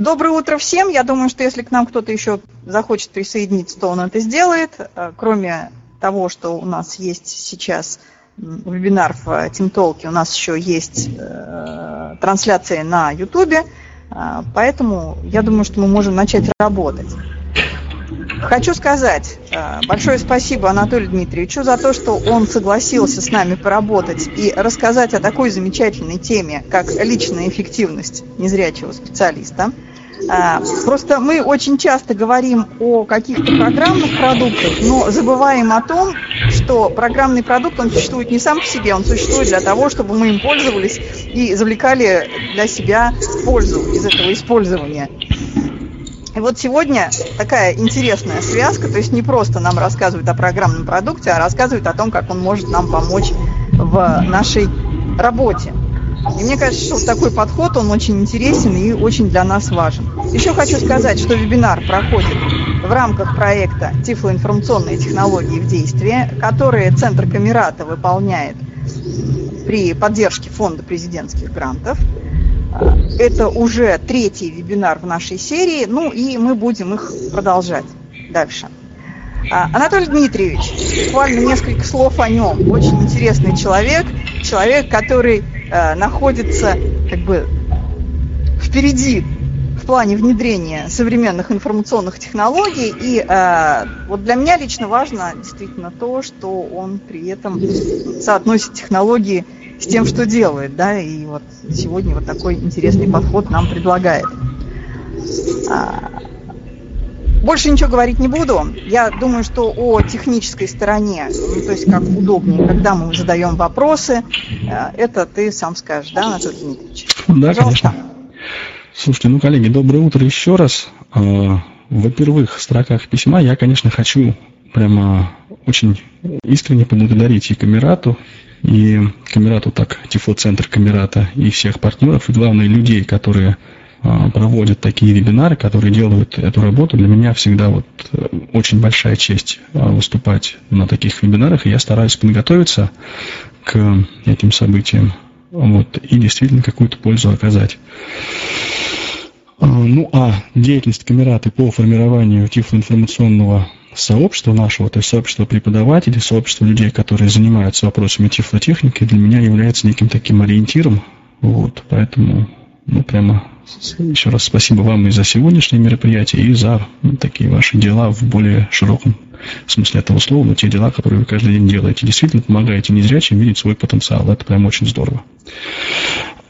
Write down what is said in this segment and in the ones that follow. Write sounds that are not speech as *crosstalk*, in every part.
Доброе утро всем. Я думаю, что если к нам кто-то еще захочет присоединиться, то он это сделает. Э, кроме того, что у нас есть сейчас вебинар в TeamTalk, у нас еще есть э, трансляция на YouTube, э, поэтому я думаю, что мы можем начать работать. Хочу сказать э, большое спасибо Анатолию Дмитриевичу за то, что он согласился с нами поработать и рассказать о такой замечательной теме, как личная эффективность незрячего специалиста. Э, просто мы очень часто говорим о каких-то программных продуктах, но забываем о том, что программный продукт, он существует не сам по себе, он существует для того, чтобы мы им пользовались и извлекали для себя пользу из этого использования. И вот сегодня такая интересная связка, то есть не просто нам рассказывают о программном продукте, а рассказывают о том, как он может нам помочь в нашей работе. И мне кажется, что вот такой подход, он очень интересен и очень для нас важен. Еще хочу сказать, что вебинар проходит в рамках проекта «Тифлоинформационные технологии в действии», который Центр Камерата выполняет при поддержке Фонда президентских грантов. Это уже третий вебинар в нашей серии, ну и мы будем их продолжать дальше. А, Анатолий Дмитриевич, буквально несколько слов о нем. Очень интересный человек, человек, который э, находится как бы впереди в плане внедрения современных информационных технологий. И э, вот для меня лично важно действительно то, что он при этом соотносит технологии с тем, что делает, да, и вот сегодня вот такой интересный подход нам предлагает. Больше ничего говорить не буду. Я думаю, что о технической стороне, ну, то есть как удобнее, когда мы задаем вопросы, э, это ты сам скажешь, да, Анатолий Дмитриевич? Да, Пожалуйста. конечно. Слушайте, ну, коллеги, доброе утро еще раз. А, во первых строках письма я, конечно, хочу прямо очень искренне поблагодарить и Камерату, и Камерату так, Тифлоцентр Камерата, и всех партнеров, и главное людей, которые проводят такие вебинары, которые делают эту работу. Для меня всегда вот э, очень большая честь а, выступать на таких вебинарах, и я стараюсь подготовиться к этим событиям вот, и действительно какую-то пользу оказать. А, ну а деятельность Камераты по формированию тифлоинформационного сообщества нашего, то есть сообщества преподавателей, сообщества людей, которые занимаются вопросами тифлотехники, для меня является неким таким ориентиром. Вот, поэтому, ну, прямо еще раз спасибо вам и за сегодняшнее мероприятие, и за ну, такие ваши дела в более широком смысле этого слова, но те дела, которые вы каждый день делаете. Действительно помогаете незрячим видеть свой потенциал. Это прям очень здорово.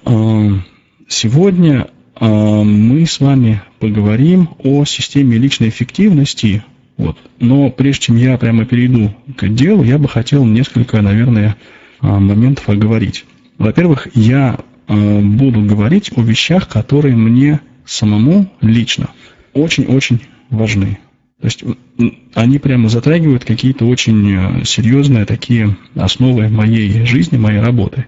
А, сегодня а, мы с вами поговорим о системе личной эффективности вот. Но прежде чем я прямо перейду к делу, я бы хотел несколько, наверное, а, моментов оговорить. Во-первых, я буду говорить о вещах, которые мне самому лично очень-очень важны. То есть они прямо затрагивают какие-то очень а, серьезные такие основы моей жизни, моей работы.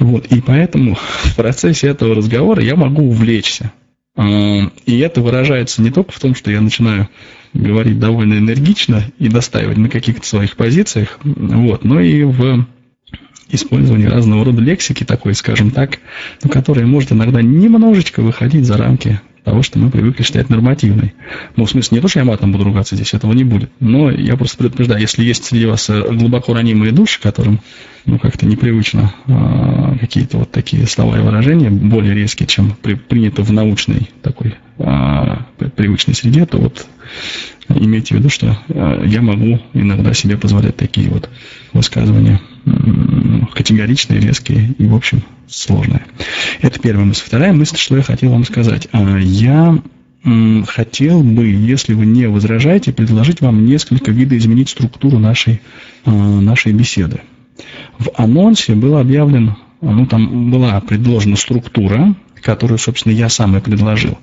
Вот, и поэтому *laughs* в процессе этого разговора я могу увлечься. И это выражается не только в том, что я начинаю говорить довольно энергично и настаивать на каких-то своих позициях, вот, но и в использовании разного рода лексики такой, скажем так, ну, которая может иногда немножечко выходить за рамки того, что мы привыкли считать нормативной. Ну, в смысле, не то, что я матом буду ругаться здесь, этого не будет. Но я просто предупреждаю, если есть среди вас э, глубоко ранимые души, которым ну, как-то непривычно а, какие-то вот такие слова и выражения, более резкие, чем при, принято в научной такой а, привычной среде, то вот имейте в виду, что а, я могу иногда себе позволять такие вот высказывания категоричные, резкие и, в общем, сложные. Это первая мысль. Вторая мысль, что я хотел вам сказать. А, я хотел бы, если вы не возражаете, предложить вам несколько видоизменить структуру нашей, а, нашей беседы. В анонсе был объявлен, ну там была предложена структура, которую, собственно, я сам и предложил.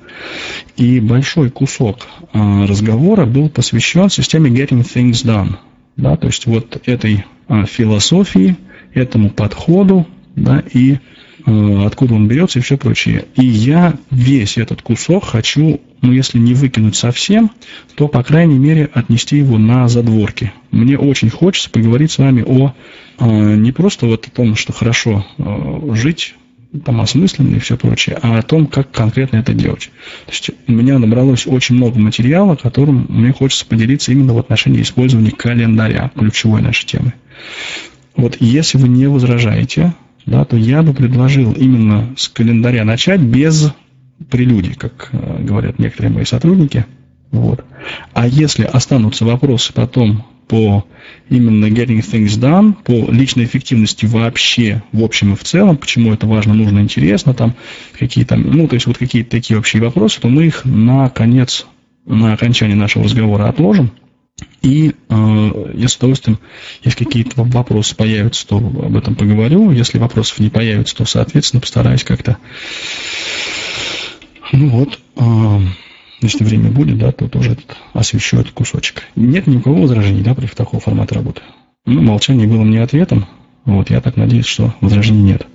И большой кусок а, разговора был посвящен системе Getting Things Done. Да, то есть вот этой а, философии, этому подходу, да, и а, откуда он берется и все прочее. И я весь этот кусок хочу, ну если не выкинуть совсем, то, по крайней мере, отнести его на задворки. Мне очень хочется поговорить с вами о не просто вот о том, что хорошо жить там осмысленные и все прочее, а о том, как конкретно это делать. То есть у меня набралось очень много материала, которым мне хочется поделиться именно в отношении использования календаря, ключевой нашей темы. Вот если вы не возражаете, да, то я бы предложил именно с календаря начать без прелюдий, как э, говорят некоторые мои сотрудники. Вот. А если останутся вопросы потом по именно getting things done, по личной эффективности вообще, в общем и в целом, почему это важно, нужно, интересно, там какие там, ну, то есть вот какие-то такие общие вопросы, то мы их на конец, на окончание нашего разговора отложим. И э, я с удовольствием, если какие-то вопросы появятся, то об этом поговорю. Если вопросов не появится, то, соответственно, постараюсь как-то... Ну вот, э, если время будет, да, то тоже этот, освещу этот кусочек. Нет никакого возражений, да, против такого формата работы. Ну, молчание было мне ответом. Вот, я так надеюсь, что возражений нет.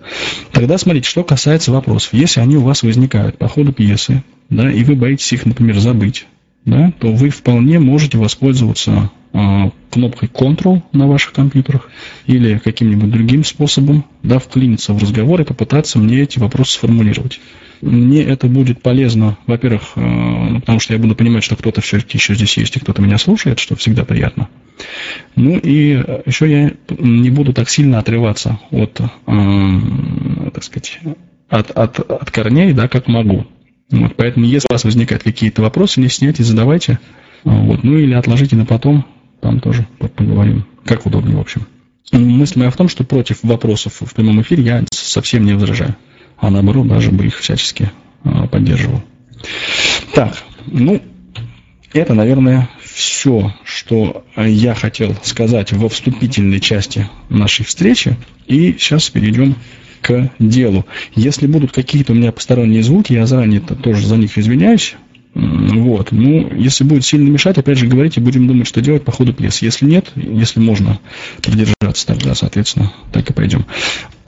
Тогда смотрите, что касается вопросов. Если они у вас возникают по ходу пьесы, да, и вы боитесь их, например, забыть, да, то вы вполне можете воспользоваться э, кнопкой Ctrl на ваших компьютерах или каким-нибудь другим способом, да, вклиниться в разговор и попытаться мне эти вопросы сформулировать. Мне это будет полезно, во-первых, э, потому что я буду понимать, что кто-то все-таки еще здесь есть, и кто-то меня слушает, что всегда приятно. Ну и еще я не буду так сильно отрываться от, э, так сказать, от, от, от корней, да, как могу. Вот, поэтому, если у вас возникают какие-то вопросы, не стесняйтесь, задавайте. Вот, ну или отложите на потом, там тоже поговорим, как удобнее, в общем. Мысль моя в том, что против вопросов в прямом эфире я совсем не возражаю, а наоборот даже бы их всячески а, поддерживал. Так, ну, это, наверное, все, что я хотел сказать во вступительной части нашей встречи. И сейчас перейдем к делу. Если будут какие-то у меня посторонние звуки, я заранее -то тоже за них извиняюсь. Вот. Ну, если будет сильно мешать, опять же, говорите, будем думать, что делать по ходу пьесы. Если нет, если можно придержаться, тогда, соответственно, так и пойдем.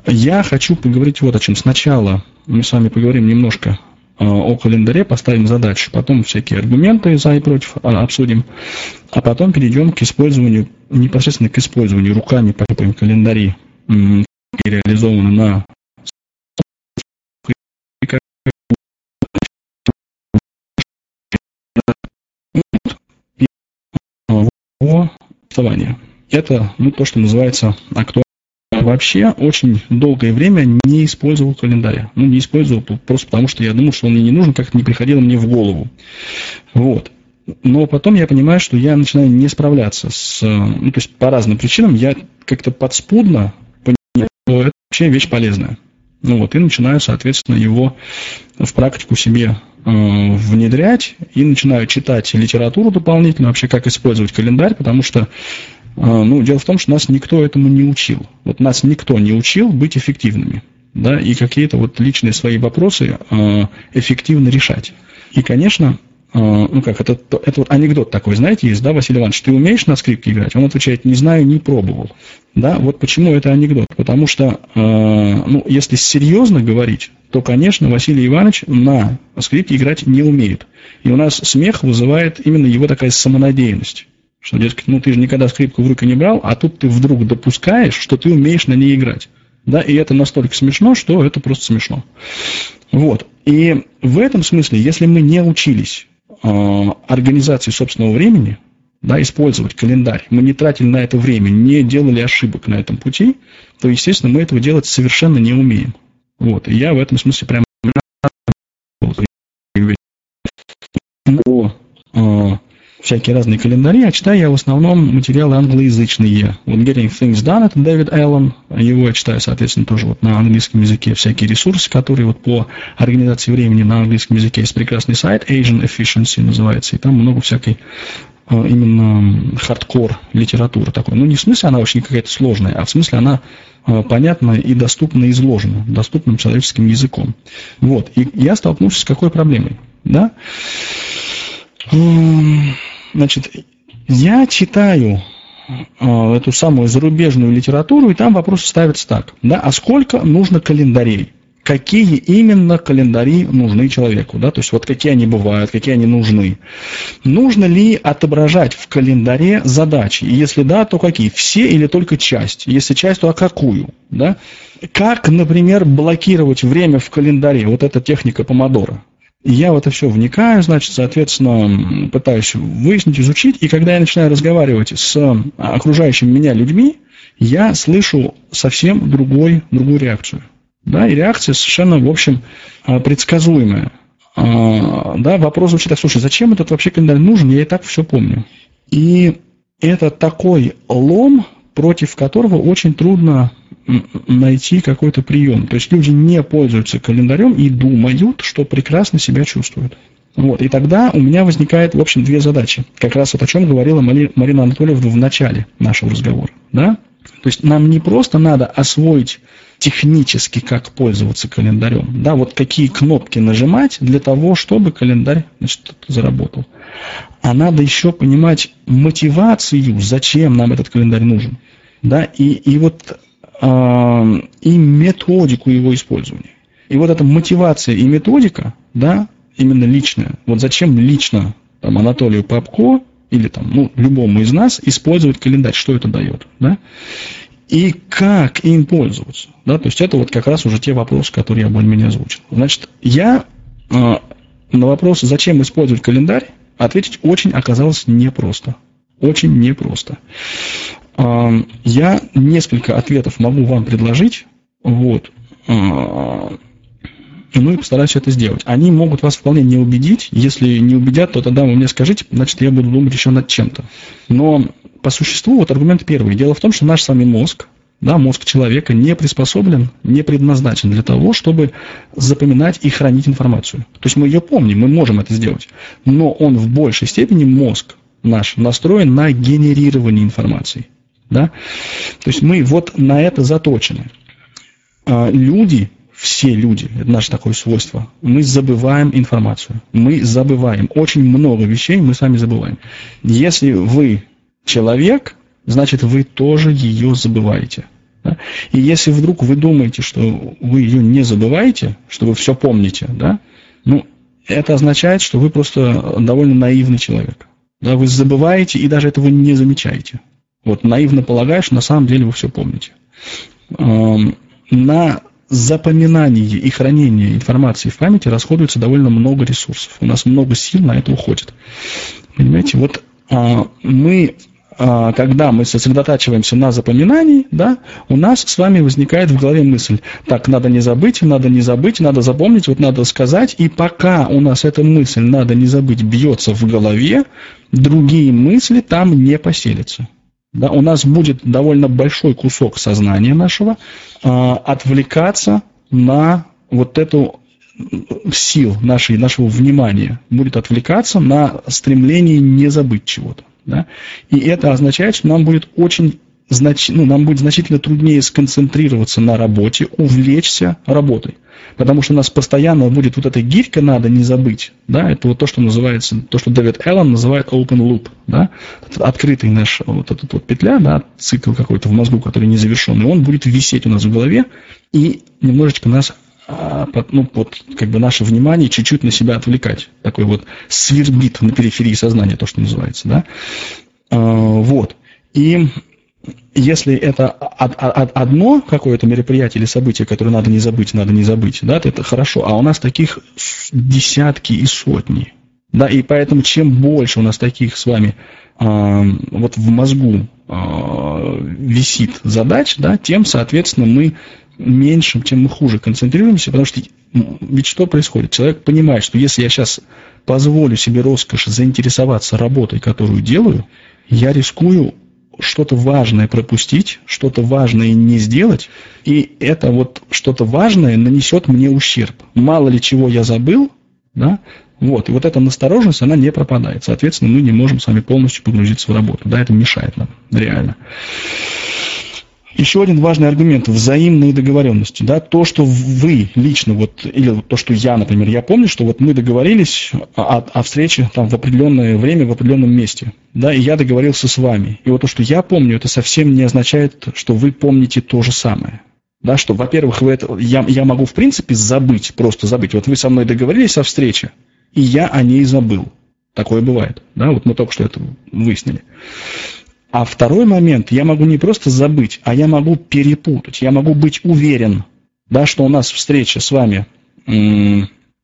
Я хочу поговорить вот о чем. Сначала мы с вами поговорим немножко а, о календаре, поставим задачи, потом всякие аргументы за и против а, обсудим, а потом перейдем к использованию, непосредственно к использованию руками по календари реализованы на голосования. Это ну, то, что называется актуально. Вообще очень долгое время не использовал календаря. Ну, не использовал просто потому, что я думал, что он мне не нужен, как-то не приходило мне в голову. Вот. Но потом я понимаю, что я начинаю не справляться с... Ну, то есть по разным причинам я как-то подспудно что это вообще вещь полезная. Ну вот, и начинаю, соответственно, его в практику себе э, внедрять и начинаю читать литературу дополнительно, вообще как использовать календарь, потому что, ну, дело в том, что нас никто этому не учил. Вот нас никто не учил быть эффективными, да, и какие-то вот личные свои вопросы э, эффективно решать. И, конечно, э, ну как, это, это вот анекдот такой, знаете, есть, да, Василий Иванович, ты умеешь на скрипке играть? Он отвечает, не знаю, не пробовал. Да, вот почему это анекдот. Потому что, ну, если серьезно говорить, то, конечно, Василий Иванович на скрипке играть не умеет. И у нас смех вызывает именно его такая самонадеянность. Что, дескать, ну ты же никогда скрипку в руки не брал, а тут ты вдруг допускаешь, что ты умеешь на ней играть. Да, и это настолько смешно, что это просто смешно. Вот. И в этом смысле, если мы не учились э, организации собственного времени, да, использовать календарь, мы не тратили на это время, не делали ошибок на этом пути, то, естественно, мы этого делать совершенно не умеем. Вот, и я в этом смысле прям всякие разные календари, а читаю я в основном материалы англоязычные. Вот Getting Things Done, это Дэвид Эллен, его я читаю, соответственно, тоже вот на английском языке, всякие ресурсы, которые вот по организации времени на английском языке есть прекрасный сайт, Asian Efficiency называется, и там много всякой Э, именно хардкор литература такой. Ну, не в смысле она очень какая-то сложная, а в смысле она э, понятна и доступно изложена, доступным человеческим языком. Вот. И я столкнулся с какой проблемой? Да? Значит, я читаю э, эту самую зарубежную литературу, и там вопрос ставится так. Да, а сколько нужно календарей? какие именно календари нужны человеку, да, то есть вот какие они бывают, какие они нужны. Нужно ли отображать в календаре задачи? И если да, то какие? Все или только часть? Если часть, то а какую? Да? Как, например, блокировать время в календаре? Вот эта техника помодора. Я в это все вникаю, значит, соответственно, пытаюсь выяснить, изучить, и когда я начинаю разговаривать с окружающими меня людьми, я слышу совсем другой, другую реакцию. Да, и реакция совершенно, в общем, а, предсказуемая. А, да, вопрос звучит так, слушай, зачем этот вообще календарь нужен, я и так все помню. И это такой лом, против которого очень трудно найти какой-то прием. То есть люди не пользуются календарем и думают, что прекрасно себя чувствуют. Вот, и тогда у меня возникает, в общем, две задачи. Как раз вот о чем говорила Марина Анатольевна в начале нашего разговора. Да? То есть нам не просто надо освоить технически, как пользоваться календарем, да, вот какие кнопки нажимать для того, чтобы календарь значит, заработал. А надо еще понимать мотивацию, зачем нам этот календарь нужен. Да, и, и вот и методику его использования. И вот эта мотивация и методика, да, именно личная, вот зачем лично там, Анатолию Попко или там, ну, любому из нас использовать календарь, что это дает, да? И как им пользоваться, да? То есть это вот как раз уже те вопросы, которые я более-менее озвучил. Значит, я э, на вопрос, зачем использовать календарь, ответить очень оказалось непросто. Очень непросто. Я несколько ответов могу вам предложить, вот. Э, ну и постараюсь это сделать. Они могут вас вполне не убедить. Если не убедят, то тогда вы мне скажите, значит, я буду думать еще над чем-то. Но по существу вот аргумент первый. Дело в том, что наш самый мозг, да, мозг человека не приспособлен, не предназначен для того, чтобы запоминать и хранить информацию. То есть мы ее помним, мы можем это сделать. Но он в большей степени, мозг наш, настроен на генерирование информации. Да? То есть мы вот на это заточены. А люди все люди, это наше такое свойство, мы забываем информацию. Мы забываем. Очень много вещей мы сами забываем. Если вы человек, значит вы тоже ее забываете. Да? И если вдруг вы думаете, что вы ее не забываете, что вы все помните, да, ну, это означает, что вы просто довольно наивный человек. Да, вы забываете и даже этого не замечаете. Вот наивно полагаешь, на самом деле вы все помните. На запоминание и хранение информации в памяти расходуется довольно много ресурсов. У нас много сил на это уходит. Понимаете, вот а, мы, а, когда мы сосредотачиваемся на запоминании, да, у нас с вами возникает в голове мысль, так, надо не забыть, надо не забыть, надо запомнить, вот надо сказать, и пока у нас эта мысль, надо не забыть, бьется в голове, другие мысли там не поселятся да, у нас будет довольно большой кусок сознания нашего э, отвлекаться на вот эту сил нашей, нашего внимания, будет отвлекаться на стремление не забыть чего-то. Да? И это означает, что нам будет очень знач... ну, нам будет значительно труднее сконцентрироваться на работе, увлечься работой потому что у нас постоянно будет вот эта гирька надо не забыть, да, это вот то, что называется, то, что Дэвид Эллен называет open loop, да, открытый наш вот этот вот петля, да, цикл какой-то в мозгу, который не завершенный, он будет висеть у нас в голове и немножечко нас а, ну, вот, как бы наше внимание чуть-чуть на себя отвлекать. Такой вот свербит на периферии сознания, то, что называется, да. А, вот. И если это одно какое-то мероприятие или событие, которое надо не забыть, надо не забыть, да, то это хорошо. А у нас таких десятки и сотни. Да, и поэтому чем больше у нас таких с вами э, вот в мозгу э, висит задач, да, тем, соответственно, мы меньше, тем мы хуже концентрируемся, потому что ведь что происходит? Человек понимает, что если я сейчас позволю себе роскошь заинтересоваться работой, которую делаю, я рискую что-то важное пропустить, что-то важное не сделать, и это вот что-то важное нанесет мне ущерб. Мало ли чего я забыл, да, вот, и вот эта настороженность, она не пропадает. Соответственно, мы не можем с вами полностью погрузиться в работу. Да, это мешает нам, реально. Еще один важный аргумент – взаимные договоренности. Да? То, что вы лично, вот, или то, что я, например, я помню, что вот мы договорились о, о встрече там, в определенное время, в определенном месте, да, и я договорился с вами. И вот то, что я помню, это совсем не означает, что вы помните то же самое. Да, что, во-первых, вы это, я, я могу, в принципе, забыть, просто забыть. Вот вы со мной договорились о встрече, и я о ней забыл. Такое бывает. Да, вот мы только что это выяснили. А второй момент, я могу не просто забыть, а я могу перепутать. Я могу быть уверен, да, что у нас встреча с вами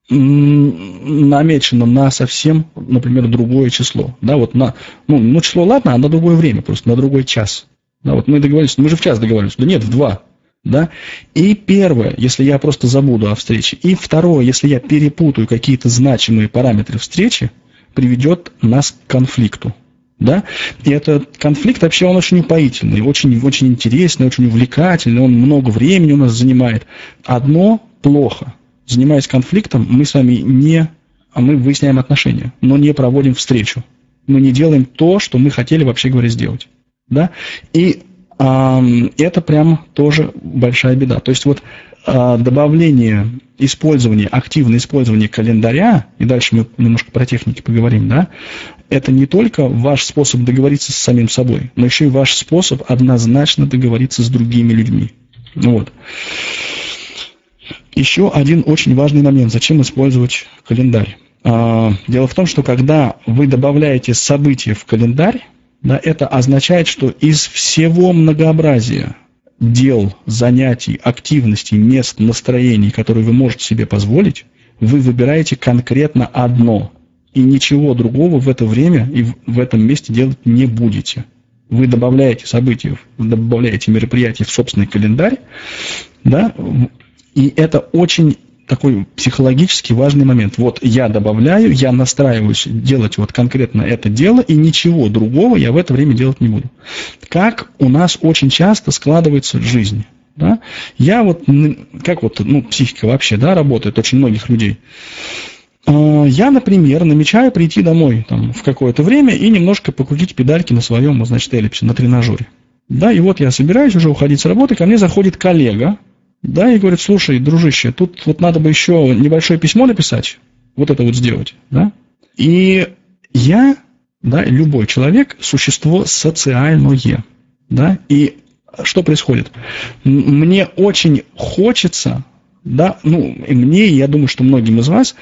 намечено на совсем, например, другое число. Да, вот на, ну, ну, число ладно, а на другое время, просто на другой час. Да, вот мы договорились, мы же в час договорились, да нет, в два. Да? И первое, если я просто забуду о встрече. И второе, если я перепутаю какие-то значимые параметры встречи, приведет нас к конфликту. Да? И этот конфликт вообще он очень упоительный, очень, очень интересный, очень увлекательный, он много времени у нас занимает. Одно плохо занимаясь конфликтом, мы с вами не, а мы выясняем отношения, но не проводим встречу. Мы не делаем то, что мы хотели вообще говоря сделать. Да? И а, это прям тоже большая беда. То есть вот добавление использование, активное использование календаря, и дальше мы немножко про техники поговорим, да, это не только ваш способ договориться с самим собой, но еще и ваш способ однозначно договориться с другими людьми. Вот. Еще один очень важный момент. Зачем использовать календарь? А, дело в том, что когда вы добавляете события в календарь, да, это означает, что из всего многообразия дел, занятий, активностей, мест, настроений, которые вы можете себе позволить, вы выбираете конкретно одно. И ничего другого в это время и в этом месте делать не будете. Вы добавляете события, добавляете мероприятия в собственный календарь, да, и это очень такой психологически важный момент. Вот я добавляю, я настраиваюсь делать вот конкретно это дело, и ничего другого я в это время делать не буду. Как у нас очень часто складывается жизнь. Да? Я вот, как вот, ну, психика вообще, да, работает очень многих людей. А, я, например, намечаю прийти домой там, в какое-то время и немножко покрутить педальки на своем, значит, эллипсе, на тренажере. Да, и вот я собираюсь уже уходить с работы, ко мне заходит коллега, да, и говорит, слушай, дружище, тут вот надо бы еще небольшое письмо написать, вот это вот сделать, да. И я, да, любой человек, существо социальное, да, и что происходит? Мне очень хочется, да, ну, и мне, я думаю, что многим из вас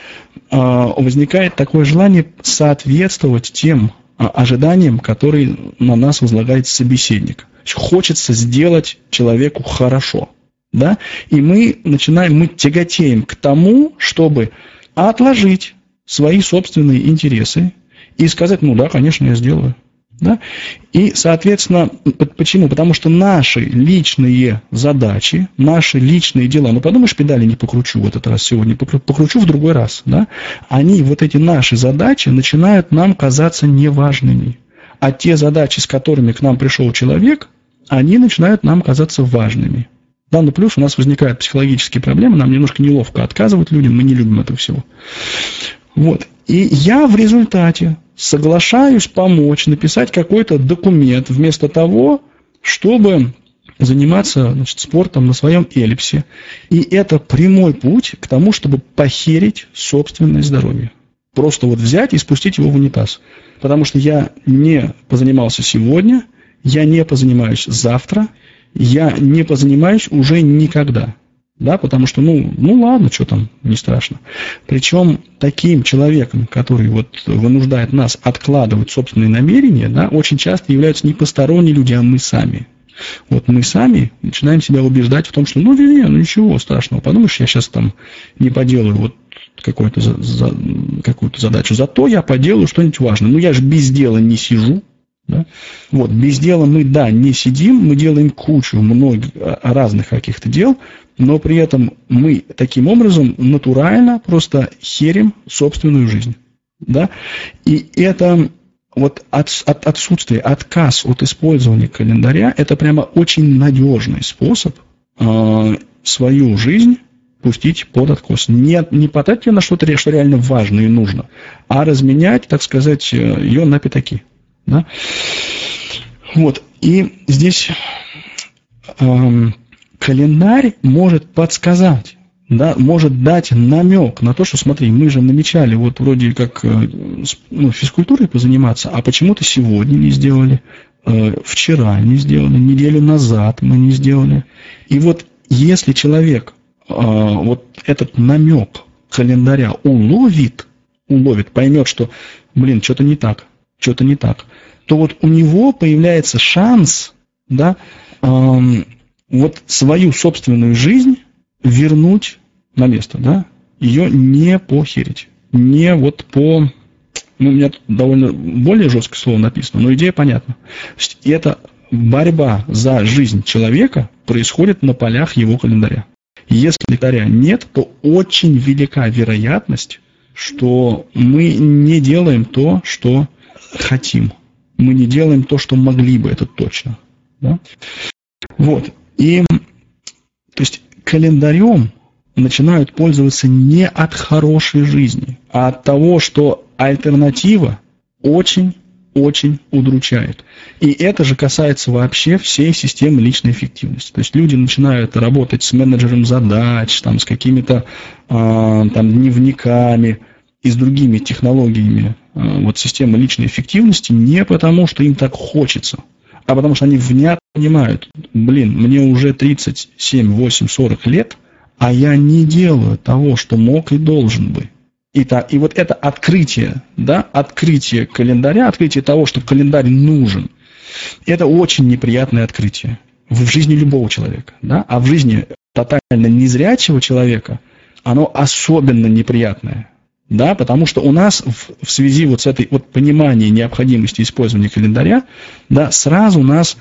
э, возникает такое желание соответствовать тем э, ожиданиям, которые на нас возлагает собеседник. Хочется сделать человеку хорошо да, и мы начинаем, мы тяготеем к тому, чтобы отложить свои собственные интересы и сказать, ну да, конечно, я сделаю. Да? И, соответственно, почему? Потому что наши личные задачи, наши личные дела, ну подумаешь, педали не покручу в этот раз сегодня, покручу в другой раз, да? они, вот эти наши задачи, начинают нам казаться неважными. А те задачи, с которыми к нам пришел человек, они начинают нам казаться важными. Да, но плюс у нас возникают психологические проблемы, нам немножко неловко отказывать людям, мы не любим этого всего. Вот. И я в результате соглашаюсь помочь написать какой-то документ вместо того, чтобы заниматься значит, спортом на своем эллипсе. И это прямой путь к тому, чтобы похерить собственное здоровье. Просто вот взять и спустить его в унитаз. Потому что я не позанимался сегодня, я не позанимаюсь завтра, я не позанимаюсь уже никогда. Да, потому что, ну, ну ладно, что там, не страшно. Причем таким человеком, который вот вынуждает нас откладывать собственные намерения, да, очень часто являются не посторонние люди, а мы сами. Вот мы сами начинаем себя убеждать в том, что ну, не, ну ничего страшного, подумаешь, я сейчас там не поделаю вот какую-то за, за, какую-то задачу, зато я поделаю что-нибудь важное. Ну, я же без дела не сижу, да? Вот, без дела мы, да, не сидим, мы делаем кучу многих разных каких-то дел, но при этом мы таким образом натурально просто херим собственную жизнь. Да? И это вот от, от отсутствие, отказ от использования календаря, это прямо очень надежный способ э, свою жизнь пустить под откос. Не, не потратить ее на что-то, что реально важно и нужно, а разменять, так сказать, ее на пятаки. Да? Вот. И здесь эм, календарь может подсказать, да, может дать намек на то, что, смотри, мы же намечали вот вроде как э, ну, физкультурой позаниматься, а почему-то сегодня не сделали, э, вчера не сделали, неделю назад мы не сделали. И вот если человек э, вот этот намек календаря уловит, уловит, поймет, что, блин, что-то не так, что-то не так, то вот у него появляется шанс, да, эм, вот свою собственную жизнь вернуть на место, да, ее не похерить, не вот по, ну, у меня тут довольно более жесткое слово написано, но идея понятна. И это борьба за жизнь человека происходит на полях его календаря. Если календаря нет, то очень велика вероятность, что мы не делаем то, что хотим. Мы не делаем то, что могли бы, это точно. Да? Вот. И, то есть, календарем начинают пользоваться не от хорошей жизни, а от того, что альтернатива очень очень удручает. И это же касается вообще всей системы личной эффективности. То есть люди начинают работать с менеджером задач, там, с какими-то э, там, дневниками и с другими технологиями э, вот, системы личной эффективности не потому, что им так хочется, а потому что они внятно понимают, блин, мне уже 37, 8, 40 лет, а я не делаю того, что мог и должен бы. И, так, и вот это открытие, да, открытие календаря, открытие того, что календарь нужен, это очень неприятное открытие в жизни любого человека. Да? А в жизни тотально незрячего человека оно особенно неприятное. Да, потому что у нас в, в связи вот с этой вот пониманием необходимости использования календаря, да, сразу нас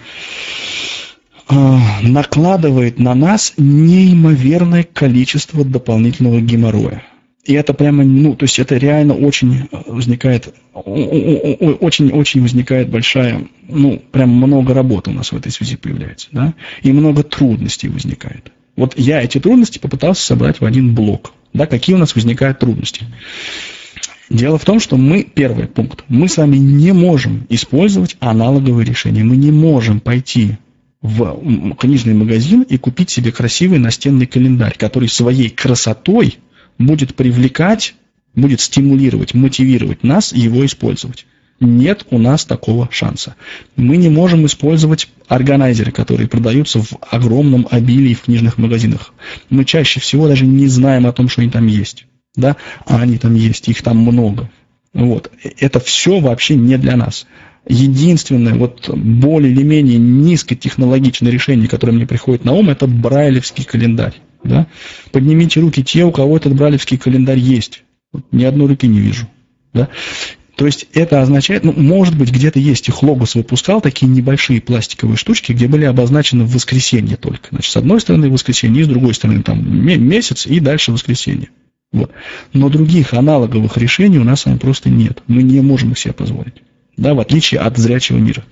э, накладывает на нас неимоверное количество дополнительного геморроя. И это прямо, ну, то есть это реально очень возникает, очень-очень возникает большая, ну, прям много работы у нас в этой связи появляется, да, и много трудностей возникает. Вот я эти трудности попытался собрать в один блок, да, какие у нас возникают трудности. Дело в том, что мы, первый пункт, мы с вами не можем использовать аналоговые решения. Мы не можем пойти в книжный магазин и купить себе красивый настенный календарь, который своей красотой будет привлекать, будет стимулировать, мотивировать нас его использовать. Нет у нас такого шанса. Мы не можем использовать органайзеры, которые продаются в огромном обилии в книжных магазинах. Мы чаще всего даже не знаем о том, что они там есть. Да? А они там есть, их там много. Вот. Это все вообще не для нас. Единственное, вот более или менее низкотехнологичное решение, которое мне приходит на ум, это брайлевский календарь. Да? Поднимите руки те, у кого этот бралевский календарь есть. Вот, ни одной руки не вижу. Да? То есть это означает, ну, может быть, где-то есть, их Логос выпускал такие небольшие пластиковые штучки, где были обозначены в воскресенье только. Значит, с одной стороны воскресенье, и с другой стороны там месяц, и дальше воскресенье. Вот. Но других аналоговых решений у нас с просто нет. Мы не можем их себе позволить. Да, в отличие от зрячего мира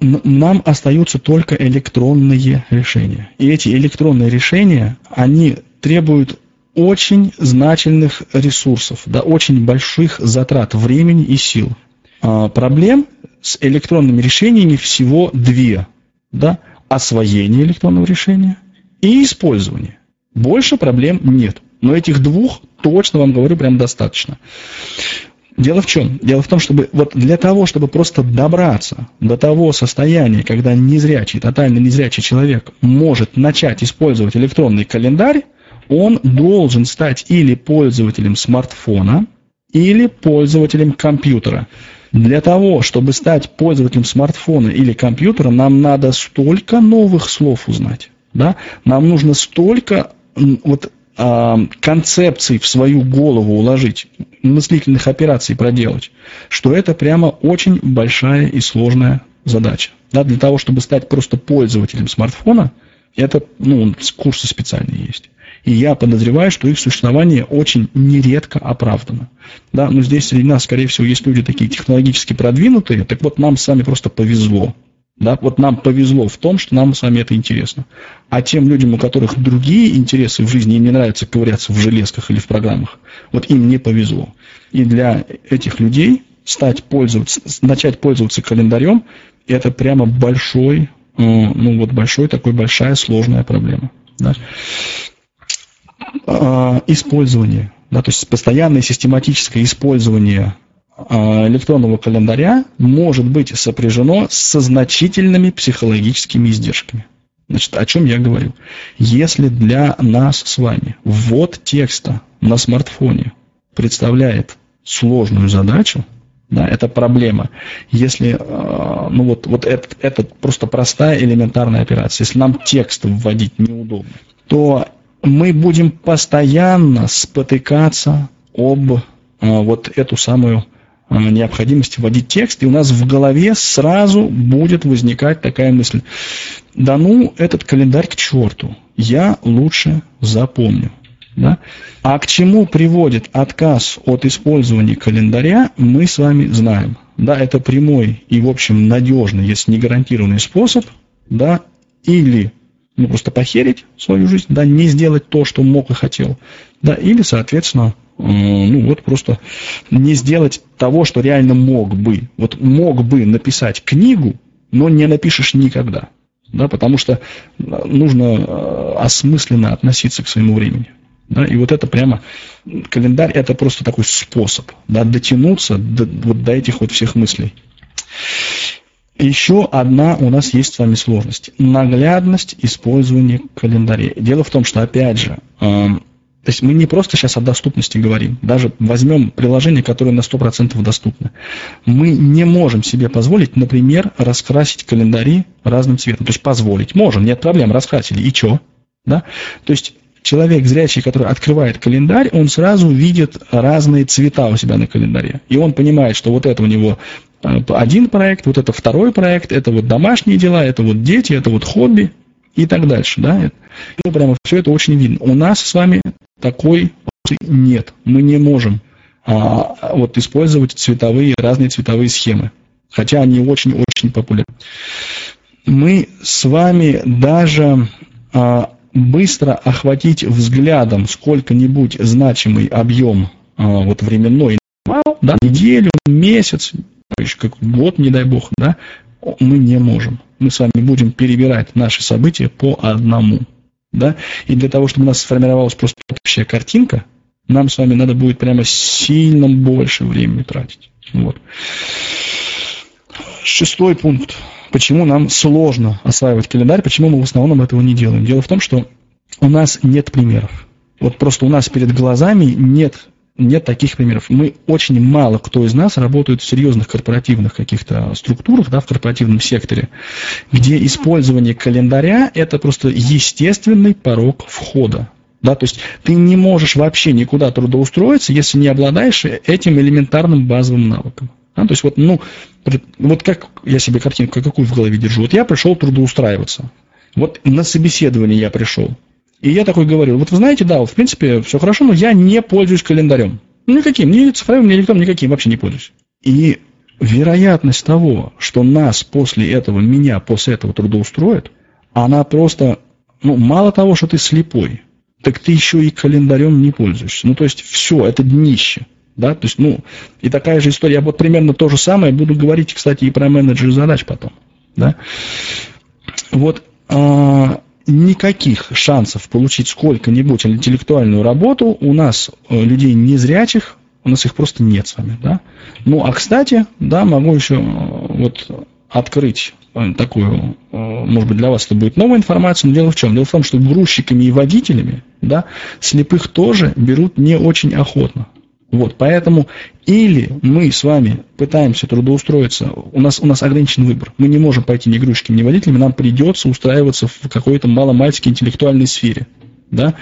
нам остаются только электронные решения. И эти электронные решения, они требуют очень значительных ресурсов, да, очень больших затрат времени и сил. А, проблем с электронными решениями всего две. Да, освоение электронного решения и использование. Больше проблем нет. Но этих двух точно вам говорю прям достаточно. Дело в чем? Дело в том, чтобы вот для того, чтобы просто добраться до того состояния, когда незрячий, тотально незрячий человек может начать использовать электронный календарь, он должен стать или пользователем смартфона, или пользователем компьютера. Для того, чтобы стать пользователем смартфона или компьютера, нам надо столько новых слов узнать. Да? Нам нужно столько вот а, концепций в свою голову уложить, мыслительных операций проделать, что это прямо очень большая и сложная задача. Да, для того, чтобы стать просто пользователем смартфона, это, ну, курсы специальные есть. И я подозреваю, что их существование очень нередко оправдано. Да, но здесь среди нас, скорее всего, есть люди такие технологически продвинутые, так вот нам с вами просто повезло. Да, вот нам повезло в том, что нам с вами это интересно. А тем людям, у которых другие интересы в жизни, им не нравится ковыряться в железках или в программах, вот им не повезло. И для этих людей стать пользоваться, начать пользоваться календарем, это прямо большой, э, ну вот большой такой, большая сложная проблема. Да? А, использование, да, то есть постоянное систематическое использование а, электронного календаря может быть сопряжено со значительными психологическими издержками. Значит, о чем я говорю? Если для нас с вами ввод текста на смартфоне представляет сложную задачу, да, это проблема. Если, э, ну вот, вот это, это просто простая элементарная операция. Если нам текст вводить неудобно, то мы будем постоянно спотыкаться об э, вот эту самую э, необходимость вводить текст, и у нас в голове сразу будет возникать такая мысль. Да ну, этот календарь к черту, я лучше запомню. Да? А к чему приводит отказ от использования календаря, мы с вами знаем. Да, это прямой и, в общем, надежный, если не гарантированный способ, да, или ну, просто похерить свою жизнь, да, не сделать то, что мог и хотел, да, или, соответственно, ну вот просто не сделать того, что реально мог бы. Вот мог бы написать книгу, но не напишешь никогда, да, потому что нужно э, осмысленно относиться к своему времени. Да, и вот это прямо, календарь это просто такой способ да, дотянуться до, вот до этих вот всех мыслей. Еще одна у нас есть с вами сложность. Наглядность использования календарей. Дело в том, что, опять же, э, то есть мы не просто сейчас о доступности говорим. Даже возьмем приложение, которое на 100% доступно. Мы не можем себе позволить, например, раскрасить календари разным цветом. То есть позволить. Можем, нет проблем, раскрасили. И что? Да? То есть человек зрячий, который открывает календарь, он сразу видит разные цвета у себя на календаре. И он понимает, что вот это у него один проект, вот это второй проект, это вот домашние дела, это вот дети, это вот хобби и так дальше. Да? И прямо все это очень видно. У нас с вами такой нет. Мы не можем а, вот использовать цветовые, разные цветовые схемы. Хотя они очень-очень популярны. Мы с вами даже а, быстро охватить взглядом сколько-нибудь значимый объем а, вот временной, да, неделю, месяц, как год, не дай бог, да, мы не можем. Мы с вами будем перебирать наши события по одному. Да? И для того, чтобы у нас сформировалась просто общая картинка, нам с вами надо будет прямо сильно больше времени тратить. Вот. Шестой пункт почему нам сложно осваивать календарь, почему мы в основном этого не делаем. Дело в том, что у нас нет примеров. Вот просто у нас перед глазами нет, нет таких примеров. Мы очень мало кто из нас работает в серьезных корпоративных каких-то структурах, да, в корпоративном секторе, где использование календаря – это просто естественный порог входа. Да, то есть ты не можешь вообще никуда трудоустроиться, если не обладаешь этим элементарным базовым навыком. Да, то есть вот, ну, вот как я себе картинку какую в голове держу. Вот я пришел трудоустраиваться. Вот на собеседование я пришел. И я такой говорю, вот вы знаете, да, в принципе, все хорошо, но я не пользуюсь календарем. Никаким, ни цифровым, ни электронным, никаким, вообще не пользуюсь. И вероятность того, что нас после этого, меня после этого трудоустроят, она просто, ну, мало того, что ты слепой, так ты еще и календарем не пользуешься. Ну, то есть, все, это днище. Да, то есть, ну, и такая же история. Я вот примерно то же самое буду говорить, кстати, и про менеджеры задач потом. Да. Вот а, никаких шансов получить сколько-нибудь интеллектуальную работу у нас, э, людей незрячих, у нас их просто нет с вами. Да? Ну, а кстати, да, могу еще э, вот открыть э, такую, может быть, для вас это будет новая информация, но дело в чем? Дело в том, что грузчиками и водителями, да, слепых тоже берут не очень охотно. Вот, поэтому или мы с вами пытаемся трудоустроиться, у нас, у нас ограничен выбор. Мы не можем пойти ни грузчиками, ни водителями, нам придется устраиваться в какой-то маломальской интеллектуальной сфере. Да?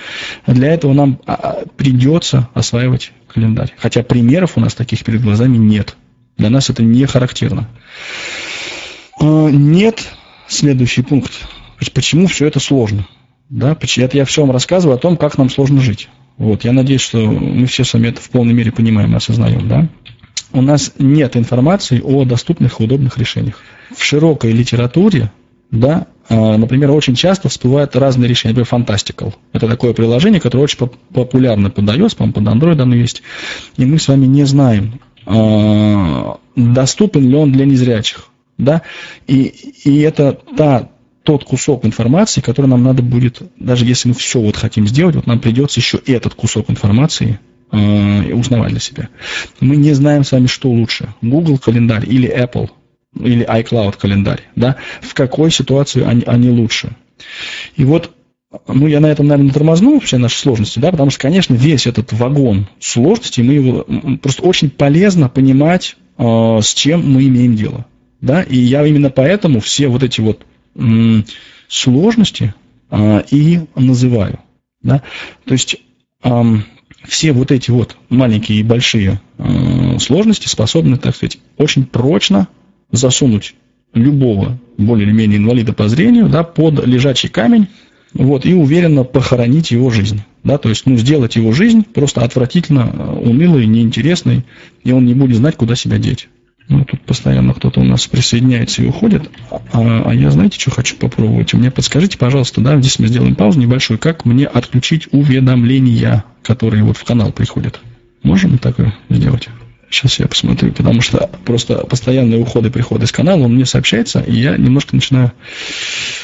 А для этого нам а, а, придется осваивать календарь. Хотя примеров у нас таких перед глазами нет. Для нас это не характерно. Нет, следующий пункт. Почему все это сложно? Да, это я все вам рассказываю о том, как нам сложно жить. Вот, я надеюсь, что мы все с вами это в полной мере понимаем и осознаем, да? У нас нет информации о доступных и удобных решениях. В широкой литературе, да, а, например, очень часто всплывают разные решения, например, Fantastical. Это такое приложение, которое очень популярно подается, по-моему, под Android оно есть. И мы с вами не знаем, а, доступен ли он для незрячих. Да? И, и это та тот кусок информации, который нам надо будет, даже если мы все вот хотим сделать, вот нам придется еще этот кусок информации э, узнавать для себя. Мы не знаем с вами, что лучше, Google календарь или Apple, или iCloud календарь, да, в какой ситуации они, они лучше. И вот ну, я на этом, наверное, тормозну все наши сложности, да, потому что, конечно, весь этот вагон сложностей, мы его просто очень полезно понимать, э, с чем мы имеем дело, да, и я именно поэтому все вот эти вот сложности э, и называю, да, то есть все вот эти вот маленькие и большие э, сложности способны, так сказать, очень прочно засунуть любого более или менее инвалида по зрению да, под лежачий камень вот, и уверенно похоронить его жизнь. Да, то есть, ну, сделать его жизнь просто отвратительно э, унылой, неинтересной, и он не будет знать, куда себя деть. Ну, тут постоянно кто-то у нас присоединяется и уходит. А, а я, знаете, что хочу попробовать? Мне подскажите, пожалуйста, да, здесь мы сделаем паузу небольшую, как мне отключить уведомления, которые вот в канал приходят. Можем такое сделать? Сейчас я посмотрю, потому что просто постоянные уходы и приходы из канала, он мне сообщается, и я немножко начинаю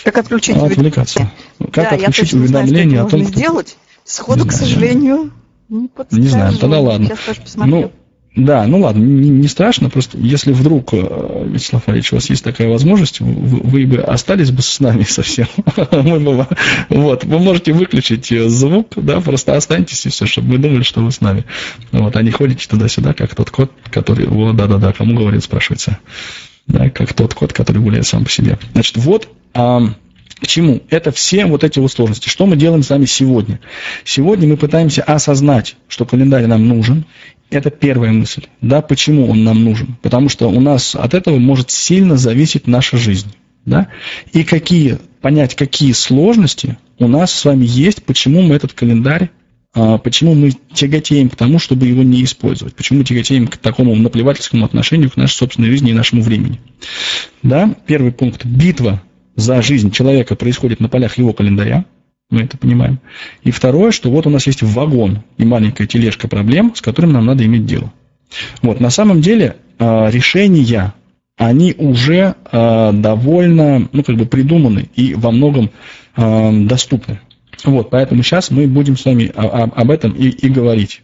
как отключить отвлекаться. Как да, отключить уведомления знаю, что о том, что... сделать. Сходу, к сожалению, не подскажу. Не знаю, тогда ладно. Сейчас тоже посмотрю. Ну, да, ну ладно, не, страшно, просто если вдруг, э, Вячеслав Ильич, у вас есть такая возможность, вы, вы бы остались бы с нами *laughs* совсем. вот, вы можете выключить э, звук, да, просто останьтесь и все, чтобы вы думали, что вы с нами. Вот, а не ходите туда-сюда, как тот кот, который, вот, да-да-да, кому говорит, спрашивается. Да, как тот кот, который гуляет сам по себе. Значит, вот, а, к чему? Это все вот эти вот сложности. Что мы делаем с вами сегодня? Сегодня мы пытаемся осознать, что календарь нам нужен, это первая мысль. Да, почему он нам нужен? Потому что у нас от этого может сильно зависеть наша жизнь. Да? И какие, понять, какие сложности у нас с вами есть, почему мы этот календарь, а, почему мы тяготеем к тому, чтобы его не использовать, почему мы тяготеем к такому наплевательскому отношению к нашей собственной жизни и нашему времени. Да? Первый пункт. Битва за жизнь человека происходит на полях его календаря мы это понимаем. И второе, что вот у нас есть вагон и маленькая тележка проблем, с которыми нам надо иметь дело. Вот, на самом деле а, решения, они уже а, довольно, ну, как бы придуманы и во многом а, доступны. Вот, поэтому сейчас мы будем с вами об этом и, и говорить.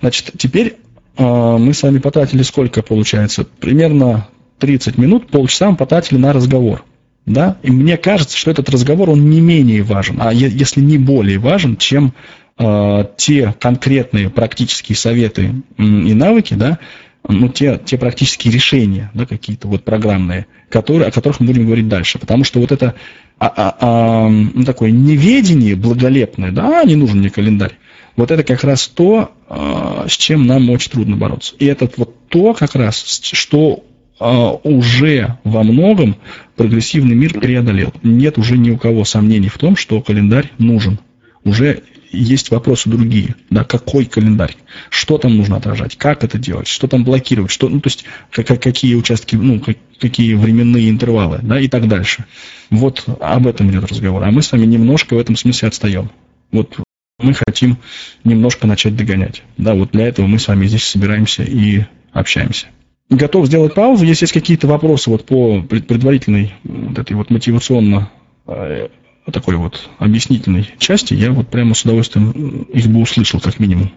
Значит, теперь мы с вами потратили сколько получается? Примерно 30 минут, полчаса мы потратили на разговор. Да? И мне кажется, что этот разговор, он не менее важен, а если не более важен, чем э, те конкретные практические советы и навыки, да, ну, те, те практические решения, да, какие-то вот программные, которые, о которых мы будем говорить дальше. Потому что вот это а, а, а, ну, такое неведение благолепное, да, не нужен мне календарь, вот это как раз то, а, с чем нам очень трудно бороться. И это вот то как раз, что а, уже во многом прогрессивный мир преодолел. Нет уже ни у кого сомнений в том, что календарь нужен. Уже есть вопросы другие. Да, какой календарь? Что там нужно отражать? Как это делать? Что там блокировать? Что, ну, то есть, как, какие участки, ну, какие временные интервалы, да, и так дальше. Вот об этом идет разговор. А мы с вами немножко в этом смысле отстаем. Вот мы хотим немножко начать догонять. Да, вот для этого мы с вами здесь собираемся и общаемся готов сделать паузу. Если есть какие-то вопросы вот по предварительной вот этой вот мотивационно э, такой вот объяснительной части, я вот прямо с удовольствием их бы услышал как минимум.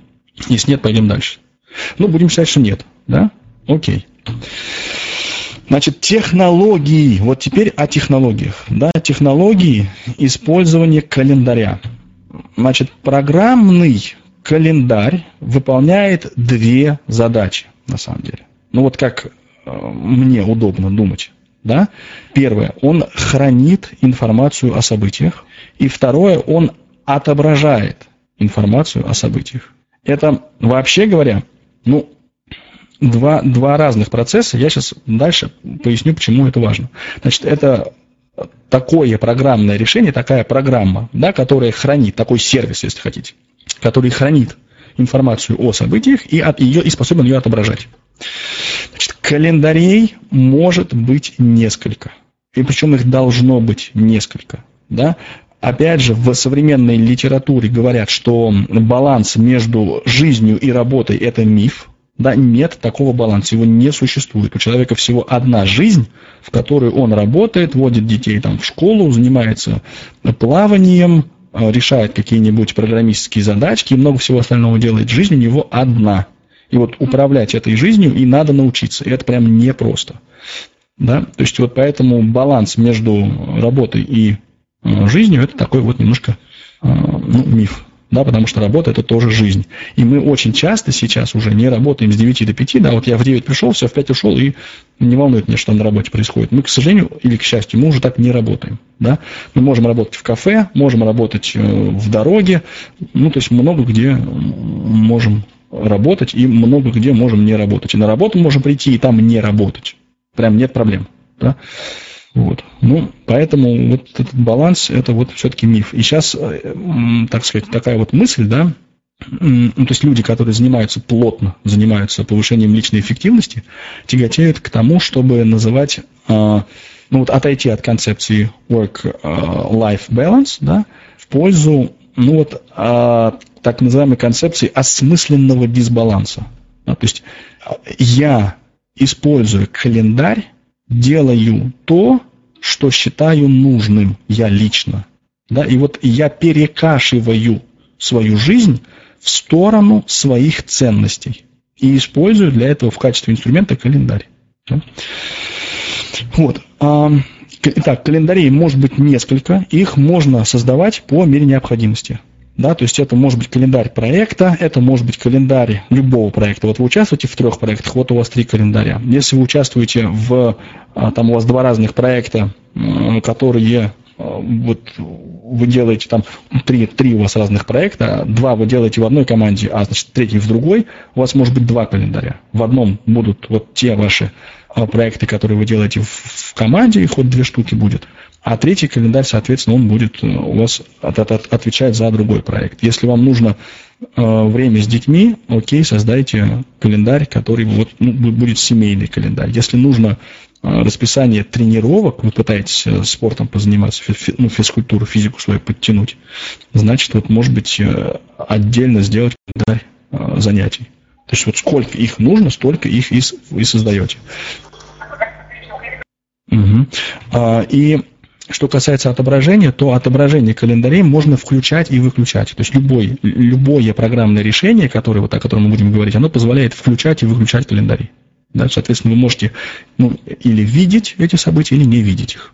Если нет, пойдем дальше. Ну, будем считать, что нет, да? Окей. Значит, технологии. Вот теперь о технологиях. Да, технологии использования календаря. Значит, программный календарь выполняет две задачи, на самом деле ну вот как э, мне удобно думать, да, первое, он хранит информацию о событиях, и второе, он отображает информацию о событиях. Это, вообще говоря, ну, два, два разных процесса. Я сейчас дальше поясню, почему это важно. Значит, это такое программное решение, такая программа, да, которая хранит, такой сервис, если хотите, который хранит информацию о событиях и, от ее, и способен ее отображать. Значит, календарей может быть несколько. И причем их должно быть несколько. Да? Опять же, в современной литературе говорят, что баланс между жизнью и работой – это миф. Да, нет такого баланса, его не существует. У человека всего одна жизнь, в которой он работает, водит детей там, в школу, занимается плаванием, решает какие-нибудь программистские задачки и много всего остального делает. Жизнь у него одна – и вот управлять этой жизнью и надо научиться. И это прям непросто. Да? То есть вот поэтому баланс между работой и жизнью, это такой вот немножко ну, миф да, потому что работа – это тоже жизнь. И мы очень часто сейчас уже не работаем с 9 до 5, да, вот я в 9 пришел, все, в 5 ушел, и не волнует меня, что на работе происходит. Мы, к сожалению или к счастью, мы уже так не работаем, да. Мы можем работать в кафе, можем работать э, в дороге, ну, то есть много где можем работать, и много где можем не работать. И на работу можем прийти, и там не работать. Прям нет проблем, да. Вот. Ну, поэтому вот этот баланс, это вот все-таки миф. И сейчас, э, так сказать, такая вот мысль, да, ну, то есть люди, которые занимаются плотно, занимаются повышением личной эффективности, тяготеют к тому, чтобы называть, а, ну вот отойти от концепции work-life а, balance, да, в пользу, ну вот, а, так называемой концепции осмысленного дисбаланса. Да, то есть я, используя календарь, делаю то, что считаю нужным я лично. Да, и вот я перекашиваю свою жизнь в сторону своих ценностей и использую для этого в качестве инструмента календарь. Да? Вот. Итак, календарей может быть несколько, их можно создавать по мере необходимости. Да, то есть это может быть календарь проекта, это может быть календарь любого проекта. Вот вы участвуете в трех проектах, вот у вас три календаря. Если вы участвуете в, а, там у вас два разных проекта, которые а, вот вы делаете там три, три у вас разных проекта, два вы делаете в одной команде, а значит третий в другой, у вас может быть два календаря. В одном будут вот те ваши а, проекты, которые вы делаете в, команде, их вот две штуки будет. А третий календарь, соответственно, он будет э, у вас от, от, отвечать за другой проект. Если вам нужно э, время с детьми, окей, создайте календарь, который вот, ну, будет семейный календарь. Если нужно э, расписание тренировок, вы пытаетесь э, спортом позаниматься, фи, ну, физкультуру, физику свою подтянуть, значит, вот, может быть, отдельно сделать календарь занятий. То есть вот сколько их нужно, столько их и, и создаете. Угу. А, и что касается отображения, то отображение календарей можно включать и выключать. То есть любой, любое программное решение, которое, вот, о котором мы будем говорить, оно позволяет включать и выключать календари. Да, соответственно, вы можете ну, или видеть эти события, или не видеть их.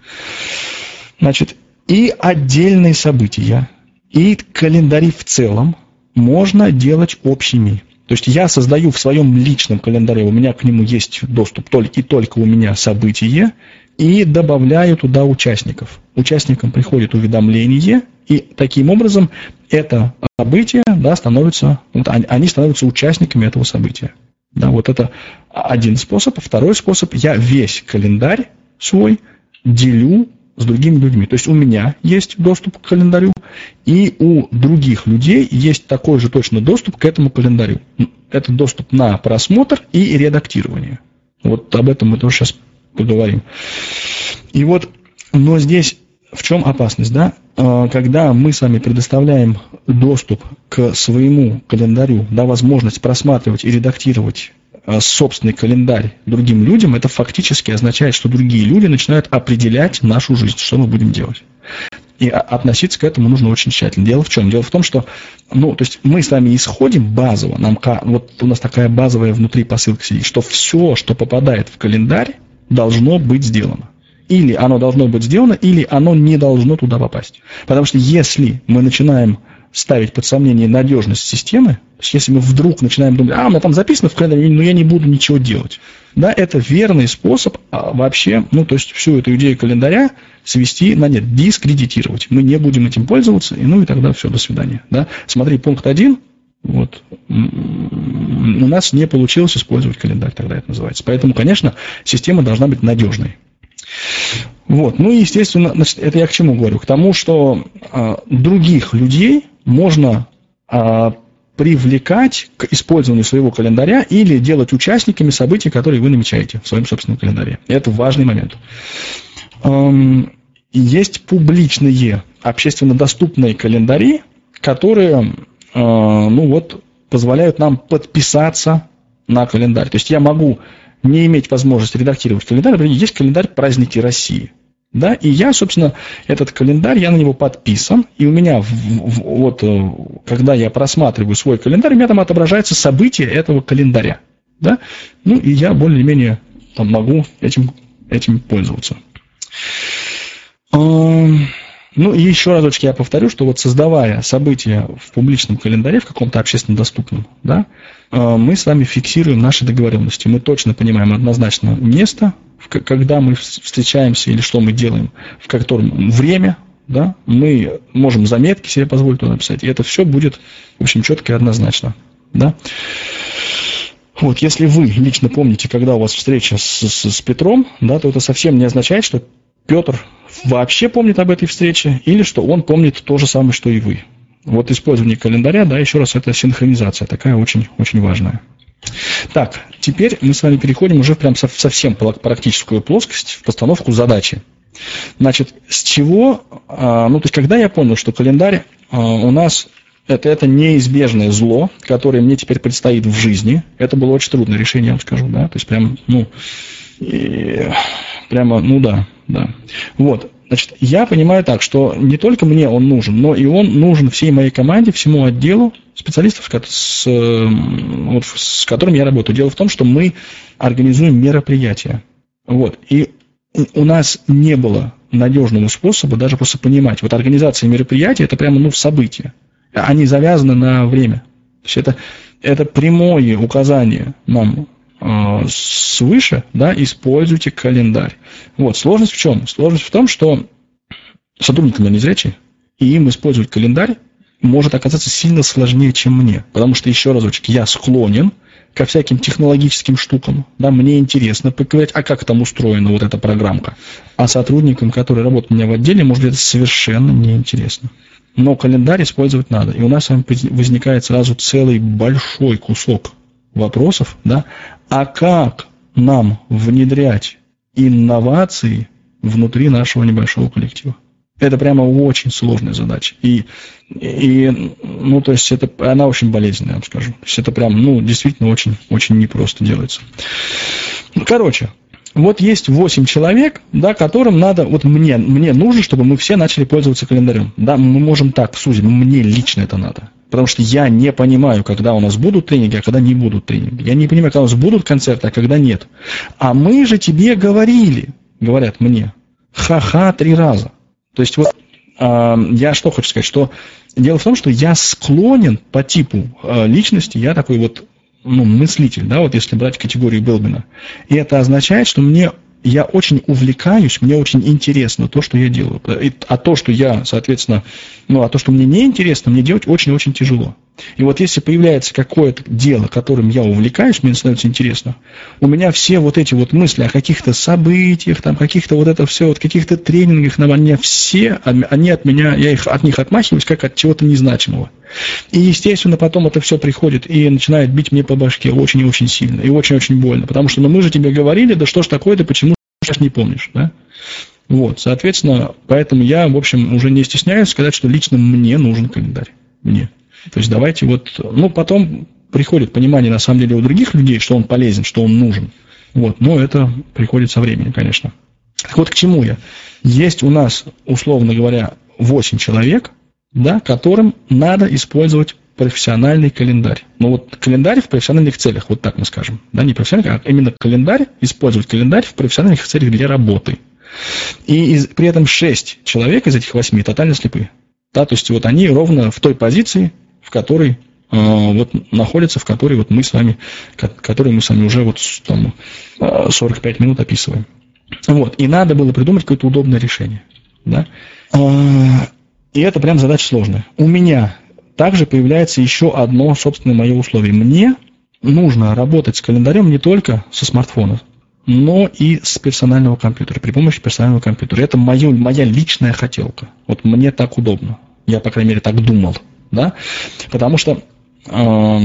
Значит, и отдельные события, и календари в целом можно делать общими. То есть я создаю в своем личном календаре, у меня к нему есть доступ только и только у меня событие, и добавляю туда участников. Участникам приходит уведомление, и таким образом это событие да, становится, вот они становятся участниками этого события. Да, вот это один способ. Второй способ, я весь календарь свой делю с другими людьми. То есть у меня есть доступ к календарю, и у других людей есть такой же точно доступ к этому календарю. Это доступ на просмотр и редактирование. Вот об этом мы тоже сейчас поговорим. И вот, но здесь в чем опасность, да? А, когда мы с вами предоставляем доступ к своему календарю, да, возможность просматривать и редактировать а, собственный календарь другим людям, это фактически означает, что другие люди начинают определять нашу жизнь, что мы будем делать. И относиться к этому нужно очень тщательно. Дело в чем? Дело в том, что ну, то есть мы с вами исходим базово, нам, вот у нас такая базовая внутри посылка сидит, что все, что попадает в календарь, должно быть сделано. Или оно должно быть сделано, или оно не должно туда попасть. Потому что если мы начинаем ставить под сомнение надежность системы, то есть если мы вдруг начинаем думать, а, у меня там записано в календаре, но я не буду ничего делать. Да, это верный способ а, вообще, ну, то есть всю эту идею календаря свести на нет, дискредитировать. Мы не будем этим пользоваться, и ну и тогда все, до свидания. Да? Смотри, пункт один, вот, у нас не получилось использовать календарь, тогда это называется. Поэтому, конечно, система должна быть надежной. Вот. Ну и, естественно, значит, это я к чему говорю? К тому, что а, других людей можно а, привлекать к использованию своего календаря или делать участниками событий, которые вы намечаете в своем собственном календаре. Это важный момент. Есть публичные, общественно доступные календари, которые Э, ну вот, позволяют нам подписаться на календарь. То есть я могу не иметь возможности редактировать календарь, например, есть календарь праздники России. Да, и я, собственно, этот календарь, я на него подписан, и у меня, в, в, вот, э, когда я просматриваю свой календарь, у меня там отображается событие этого календаря. Да? Ну, и я более-менее там могу этим, этим пользоваться. Ну и еще разочек я повторю, что вот создавая события в публичном календаре, в каком-то общественно доступном, да, э, мы с вами фиксируем наши договоренности. Мы точно понимаем однозначно место, когда мы встречаемся или что мы делаем, в котором время, да, мы можем заметки себе позволить туда написать, и это все будет, в общем, четко и однозначно, да. Вот, если вы лично помните, когда у вас встреча с, с, с Петром, да, то это совсем не означает, что Петр вообще помнит об этой встрече, или что он помнит то же самое, что и вы. Вот использование календаря, да, еще раз, это синхронизация, такая очень, очень важная. Так, теперь мы с вами переходим уже прям совсем практическую плоскость, в постановку задачи. Значит, с чего, а, ну, то есть, когда я понял, что календарь а, у нас это, это неизбежное зло, которое мне теперь предстоит в жизни. Это было очень трудное решение, я вам скажу, да. То есть прям, ну, и, прямо, ну да, да. Вот, значит, я понимаю так, что не только мне он нужен, но и он нужен всей моей команде, всему отделу специалистов, с, вот, с которыми я работаю. Дело в том, что мы организуем мероприятия. Вот, и у нас не было надежного способа даже просто понимать. Вот организация мероприятия – это прямо ну, событие они завязаны на время. То есть это, это прямое указание нам свыше, да, используйте календарь. Вот, сложность в чем? Сложность в том, что сотрудникам не зрячие, и им использовать календарь может оказаться сильно сложнее, чем мне. Потому что, еще разочек, я склонен ко всяким технологическим штукам. Да, мне интересно поговорить, а как там устроена вот эта программка. А сотрудникам, которые работают у меня в отделе, может, это совершенно неинтересно но календарь использовать надо. И у нас с вами возникает сразу целый большой кусок вопросов, да, а как нам внедрять инновации внутри нашего небольшого коллектива? Это прямо очень сложная задача. И, и ну, то есть, это, она очень болезненная, я вам скажу. То есть, это прям, ну, действительно очень, очень непросто делается. Короче, вот есть 8 человек, да, которым надо, вот мне, мне нужно, чтобы мы все начали пользоваться календарем. Да, мы можем так сузить, мне лично это надо. Потому что я не понимаю, когда у нас будут тренинги, а когда не будут тренинги. Я не понимаю, когда у нас будут концерты, а когда нет. А мы же тебе говорили, говорят мне, ха-ха три раза. То есть вот э, я что хочу сказать, что дело в том, что я склонен по типу э, личности, я такой вот ну, мыслитель, да, вот если брать категорию Белбина. И это означает, что мне я очень увлекаюсь, мне очень интересно то, что я делаю. А то, что я, соответственно, ну, а то, что мне не интересно, мне делать очень-очень тяжело. И вот если появляется какое-то дело, которым я увлекаюсь, мне становится интересно, у меня все вот эти вот мысли о каких-то событиях, там, каких-то вот это все, вот каких-то тренингах, на меня все, они от меня, я их, от них отмахиваюсь, как от чего-то незначимого. И, естественно, потом это все приходит и начинает бить мне по башке очень и очень сильно, и очень-очень больно. Потому что, ну, мы же тебе говорили, да что ж такое, ты почему сейчас не помнишь, да? Вот, соответственно, поэтому я, в общем, уже не стесняюсь сказать, что лично мне нужен календарь. Мне. То есть давайте вот, ну, потом приходит понимание, на самом деле, у других людей, что он полезен, что он нужен. Вот, но это приходит со временем, конечно. Так вот, к чему я? Есть у нас, условно говоря, 8 человек, да, которым надо использовать профессиональный календарь. Ну вот календарь в профессиональных целях, вот так мы скажем. Да, не профессиональный, а именно календарь, использовать календарь в профессиональных целях для работы. И из, при этом 6 человек из этих 8 тотально слепы. Да, то есть вот они ровно в той позиции, в которой э, вот находятся, в которой вот мы с вами, которые мы с вами уже вот там 45 минут описываем. Вот. И надо было придумать какое-то удобное решение. Да? А, и это прям задача сложная. У меня также появляется еще одно собственное мое условие. Мне нужно работать с календарем не только со смартфона, но и с персонального компьютера, при помощи персонального компьютера. Это мое, моя личная хотелка. Вот мне так удобно. Я, по крайней мере, так думал. Да? Потому что, э,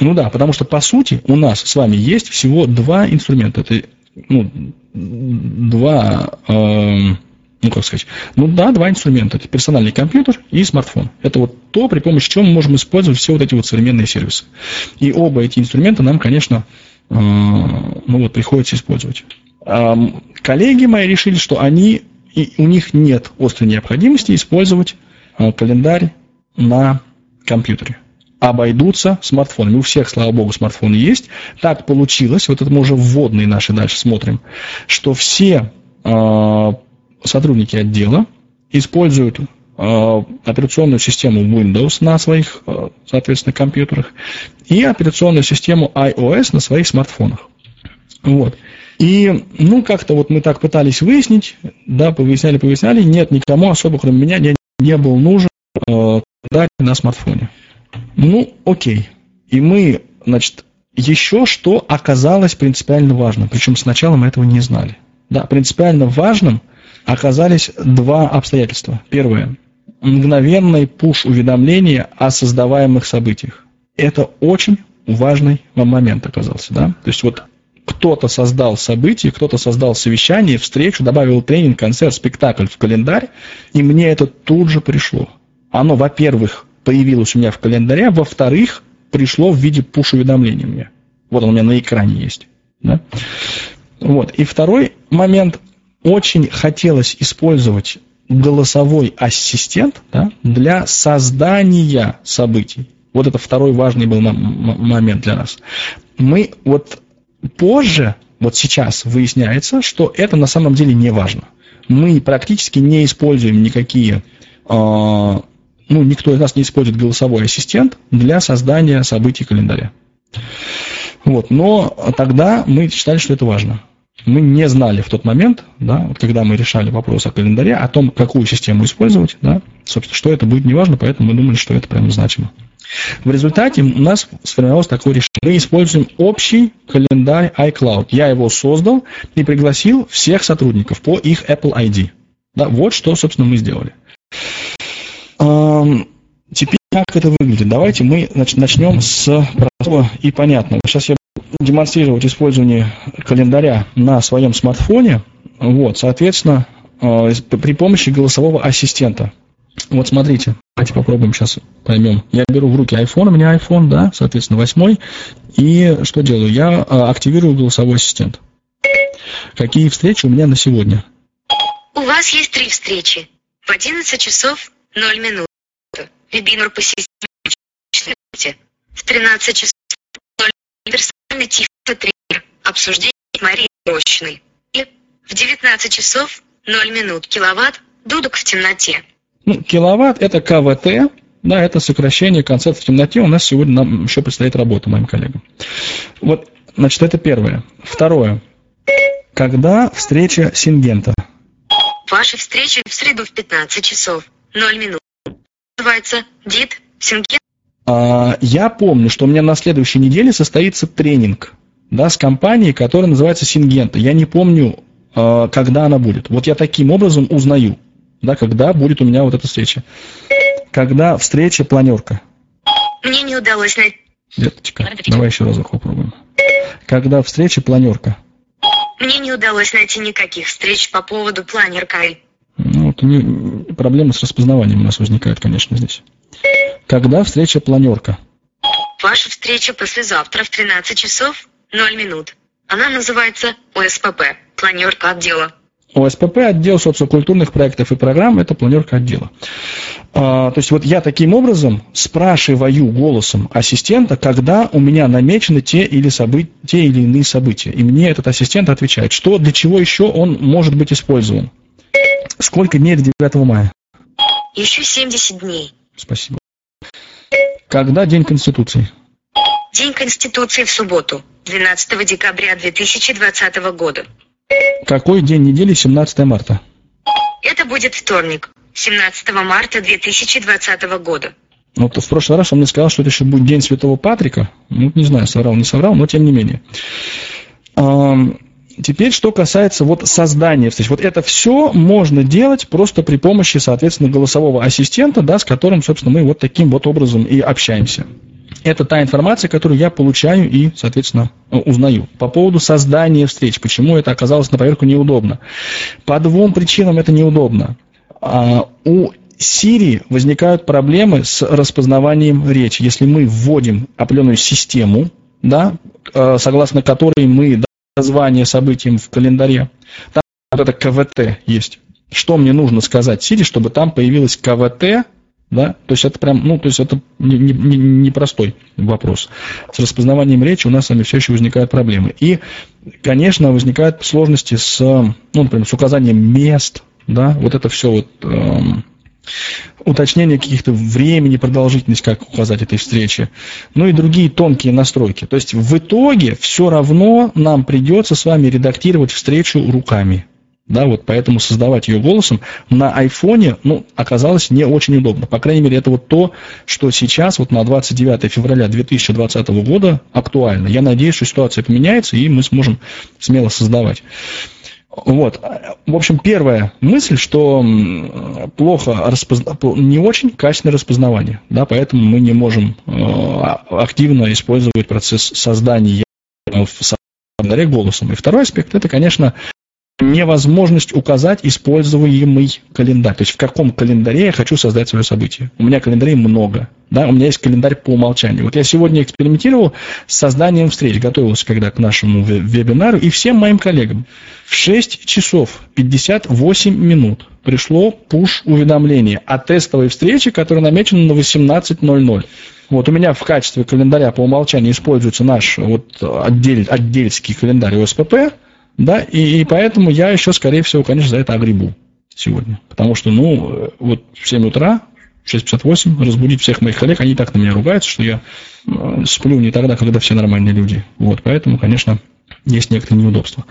ну да, потому что, по сути, у нас с вами есть всего два инструмента. Это, ну, два, э, ну, как сказать, ну да, два инструмента. Это персональный компьютер и смартфон. Это вот то, при помощи чего мы можем использовать все вот эти вот современные сервисы. И оба эти инструмента нам, конечно, э, ну вот, приходится использовать. Коллеги мои решили, что они, и у них нет острой необходимости использовать э, календарь на компьютере обойдутся смартфонами. У всех, слава богу, смартфоны есть. Так получилось, вот это мы уже вводные наши дальше смотрим, что все э, сотрудники отдела используют э, операционную систему Windows на своих, э, соответственно, компьютерах и операционную систему iOS на своих смартфонах. Вот. И, ну, как-то вот мы так пытались выяснить, да, повыясняли, повыясняли, нет, никому особо, кроме меня, не, не был нужен э, на смартфоне. Ну, окей. И мы, значит, еще что оказалось принципиально важным, причем сначала мы этого не знали. Да, принципиально важным оказались два обстоятельства. Первое. Мгновенный пуш-уведомление о создаваемых событиях. Это очень важный момент оказался. Да? То есть вот кто-то создал событие, кто-то создал совещание, встречу, добавил тренинг, концерт, спектакль в календарь, и мне это тут же пришло. Оно, во-первых, появилось у меня в календаре, во-вторых, пришло в виде пуш-уведомления мне. Вот он у меня на экране есть. Да? Вот. И второй момент. Очень хотелось использовать голосовой ассистент да, для создания событий. Вот это второй важный был момент для нас. Мы вот позже, вот сейчас выясняется, что это на самом деле не важно. Мы практически не используем никакие э, ну, никто из нас не использует голосовой ассистент для создания событий календаря. Вот, но тогда мы считали, что это важно. Мы не знали в тот момент, да, вот когда мы решали вопрос о календаре, о том, какую систему использовать, да, собственно, что это будет неважно, поэтому мы думали, что это прямо значимо. В результате у нас сформировалось такое решение. Мы используем общий календарь iCloud. Я его создал и пригласил всех сотрудников по их Apple ID. Да, вот что, собственно, мы сделали. Теперь как это выглядит? Давайте мы начнем с простого и понятного. Сейчас я буду демонстрировать использование календаря на своем смартфоне. Вот, соответственно, а, при помощи голосового ассистента. Вот смотрите, давайте попробуем сейчас поймем. Я беру в руки iPhone, у меня iPhone, да, соответственно, восьмой. И что делаю? Я а, активирую голосовой ассистент. Какие встречи у меня на сегодня? У вас есть три встречи. В 11 часов 0 минут. Вебинар по системе в 13 часов 0 персональный тифлотренер. Обсуждение Марии Рощиной. И в 19 часов 0 минут киловатт дудок в темноте. Ну, киловатт это КВТ, да, это сокращение концепта в темноте. У нас сегодня нам еще предстоит работа моим коллегам. Вот, значит, это первое. Второе. Когда встреча Сингента? Ваша встреча в среду в 15 часов. 0 минут. Называется ДИТ Синкен. А, я помню, что у меня на следующей неделе состоится тренинг да, с компанией, которая называется Сингента. Я не помню, а, когда она будет. Вот я таким образом узнаю, да, когда будет у меня вот эта встреча. Когда встреча планерка. Мне не удалось найти. Деточка, давай еще разок попробуем. Когда встреча планерка. Мне не удалось найти никаких встреч по поводу планерка. Вот не, проблемы с распознаванием у нас возникают, конечно, здесь. Когда встреча планерка? Ваша встреча послезавтра в 13 часов 0 минут. Она называется ОСПП, планерка отдела. ОСПП, отдел социокультурных проектов и программ, это планерка отдела. А, то есть вот я таким образом спрашиваю голосом ассистента, когда у меня намечены те или, собы... те или иные события. И мне этот ассистент отвечает, что для чего еще он может быть использован. Сколько дней до 9 мая? Еще 70 дней. Спасибо. Когда День Конституции? День Конституции в субботу, 12 декабря 2020 года. Какой день недели 17 марта? Это будет вторник, 17 марта 2020 года. Вот в прошлый раз он мне сказал, что это еще будет День Святого Патрика. Ну, не знаю, соврал, не соврал, но тем не менее. Теперь, что касается вот создания встреч. Вот это все можно делать просто при помощи, соответственно, голосового ассистента, да, с которым, собственно, мы вот таким вот образом и общаемся. Это та информация, которую я получаю и, соответственно, узнаю. По поводу создания встреч, почему это оказалось на поверку неудобно. По двум причинам это неудобно. А, у Siri возникают проблемы с распознаванием речи. Если мы вводим определенную систему, да, э, согласно которой мы название событиям в календаре. Там вот это КВТ есть. Что мне нужно сказать Сири, чтобы там появилось КВТ, да, то есть это прям, ну, то есть это непростой не, не вопрос. С распознаванием речи у нас с вами все еще возникают проблемы. И, конечно, возникают сложности с, ну, например, с указанием мест, да, вот это все вот эм, уточнение каких-то времени, продолжительность, как указать этой встречи, ну и другие тонкие настройки. То есть в итоге все равно нам придется с вами редактировать встречу руками. Да, вот поэтому создавать ее голосом на айфоне, ну, оказалось не очень удобно. По крайней мере, это вот то, что сейчас, вот на 29 февраля 2020 года актуально. Я надеюсь, что ситуация поменяется, и мы сможем смело создавать. Вот. В общем, первая мысль, что плохо распозна... не очень качественное распознавание, да, поэтому мы не можем э, активно использовать процесс создания в голосом. И второй аспект – это, конечно, невозможность указать используемый календарь. То есть в каком календаре я хочу создать свое событие. У меня календарей много. Да, у меня есть календарь по умолчанию. Вот я сегодня экспериментировал с созданием встреч, готовился когда к нашему вебинару, и всем моим коллегам в 6 часов 58 минут пришло пуш-уведомление о тестовой встрече, которая намечена на 18.00. Вот у меня в качестве календаря по умолчанию используется наш вот отдель, отдельский календарь ОСПП, да, и, и поэтому я еще, скорее всего, конечно, за это огребу сегодня. Потому что, ну, вот в 7 утра, 6.58, разбудить всех моих коллег, они так на меня ругаются, что я э, сплю не тогда, когда все нормальные люди. Вот, поэтому, конечно, есть некоторые неудобства.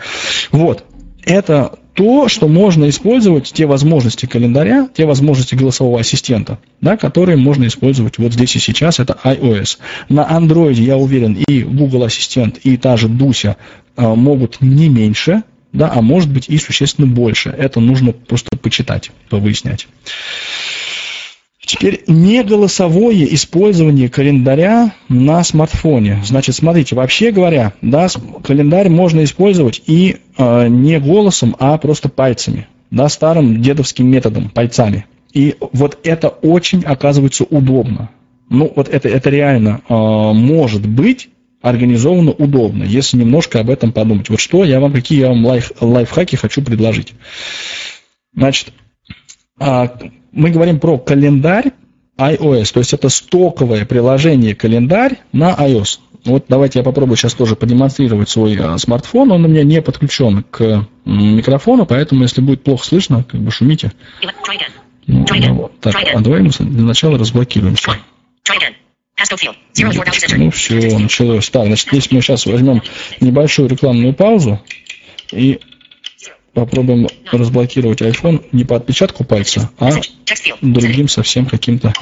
Вот, это то, что можно использовать, те возможности календаря, те возможности голосового ассистента, да, которые можно использовать вот здесь и сейчас, это iOS. На Android, я уверен, и Google Ассистент, и та же Дуся могут не меньше, да, а может быть и существенно больше. Это нужно просто почитать, повыяснять. Теперь не голосовое использование календаря на смартфоне. Значит, смотрите, вообще говоря, да, календарь можно использовать и э, не голосом, а просто пальцами, да, старым дедовским методом, пальцами. И вот это очень оказывается удобно. Ну, вот это, это реально э, может быть организовано удобно, если немножко об этом подумать. Вот что я вам, какие я вам лайф, лайфхаки хочу предложить. Значит, а, мы говорим про календарь iOS, то есть это стоковое приложение календарь на iOS. Вот давайте я попробую сейчас тоже продемонстрировать свой а, смартфон. Он у меня не подключен к микрофону, поэтому если будет плохо слышно, как бы шумите. Ну, ну, вот. Так, а давай мы для начала разблокируемся. Ну все, началось. Так, значит, если мы сейчас возьмем небольшую рекламную паузу и попробуем разблокировать iPhone не по отпечатку пальца, а другим совсем каким-то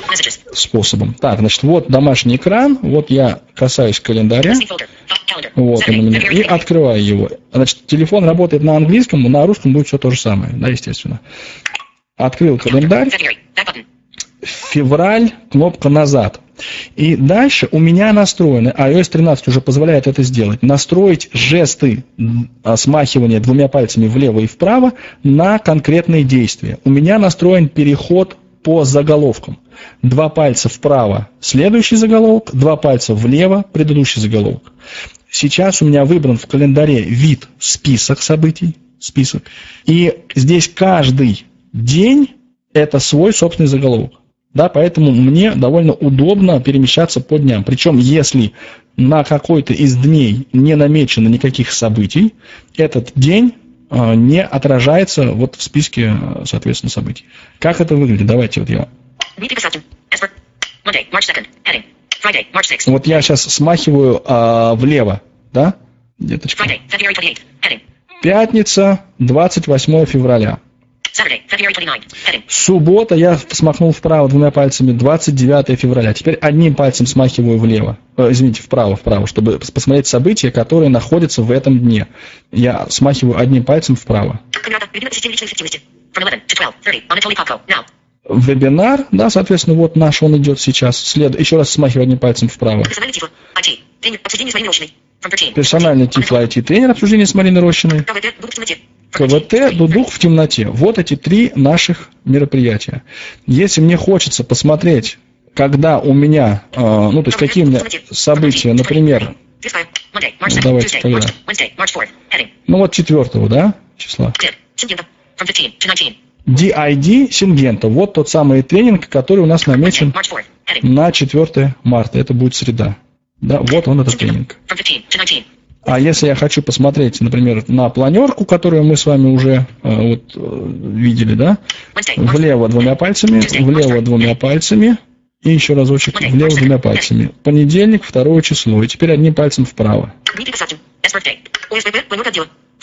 способом. Так, значит, вот домашний экран, вот я касаюсь календаря, вот он у меня, и открываю его. Значит, телефон работает на английском, на русском будет все то же самое, да, естественно. Открыл календарь, февраль, кнопка назад. И дальше у меня настроены, iOS 13 уже позволяет это сделать, настроить жесты смахивания двумя пальцами влево и вправо на конкретные действия. У меня настроен переход по заголовкам. Два пальца вправо – следующий заголовок, два пальца влево – предыдущий заголовок. Сейчас у меня выбран в календаре вид список событий, список. И здесь каждый день – это свой собственный заголовок. Да, поэтому мне довольно удобно перемещаться по дням. Причем, если на какой-то из дней не намечено никаких событий, этот день э, не отражается вот в списке, э, соответственно, событий. Как это выглядит? Давайте вот я... Вот я сейчас смахиваю а, влево, да? Деточка. Пятница, 28 февраля. Суббота я смахнул вправо двумя пальцами 29 февраля. Теперь одним пальцем смахиваю влево. Э, извините, вправо, вправо, чтобы посмотреть события, которые находятся в этом дне. Я смахиваю одним пальцем вправо. Вебинар, да, соответственно, вот наш он идет сейчас. След... Еще раз смахиваю одним пальцем вправо. Персональный тифло IT тренер обсуждение с Мариной Рощиной. КВТ, Дудук в темноте. Вот эти три наших мероприятия. Если мне хочется посмотреть, когда у меня, э, ну, то есть какие у меня события, например, давайте когда. Ну, вот четвертого, да, числа. DID Сингента. Вот тот самый тренинг, который у нас намечен на 4 марта. Это будет среда. Да, вот он этот тренинг. А если я хочу посмотреть, например, на планерку, которую мы с вами уже э, вот, э, видели, да, влево двумя пальцами, влево двумя пальцами, и еще разочек влево двумя пальцами. Понедельник, второе число, и теперь одним пальцем вправо.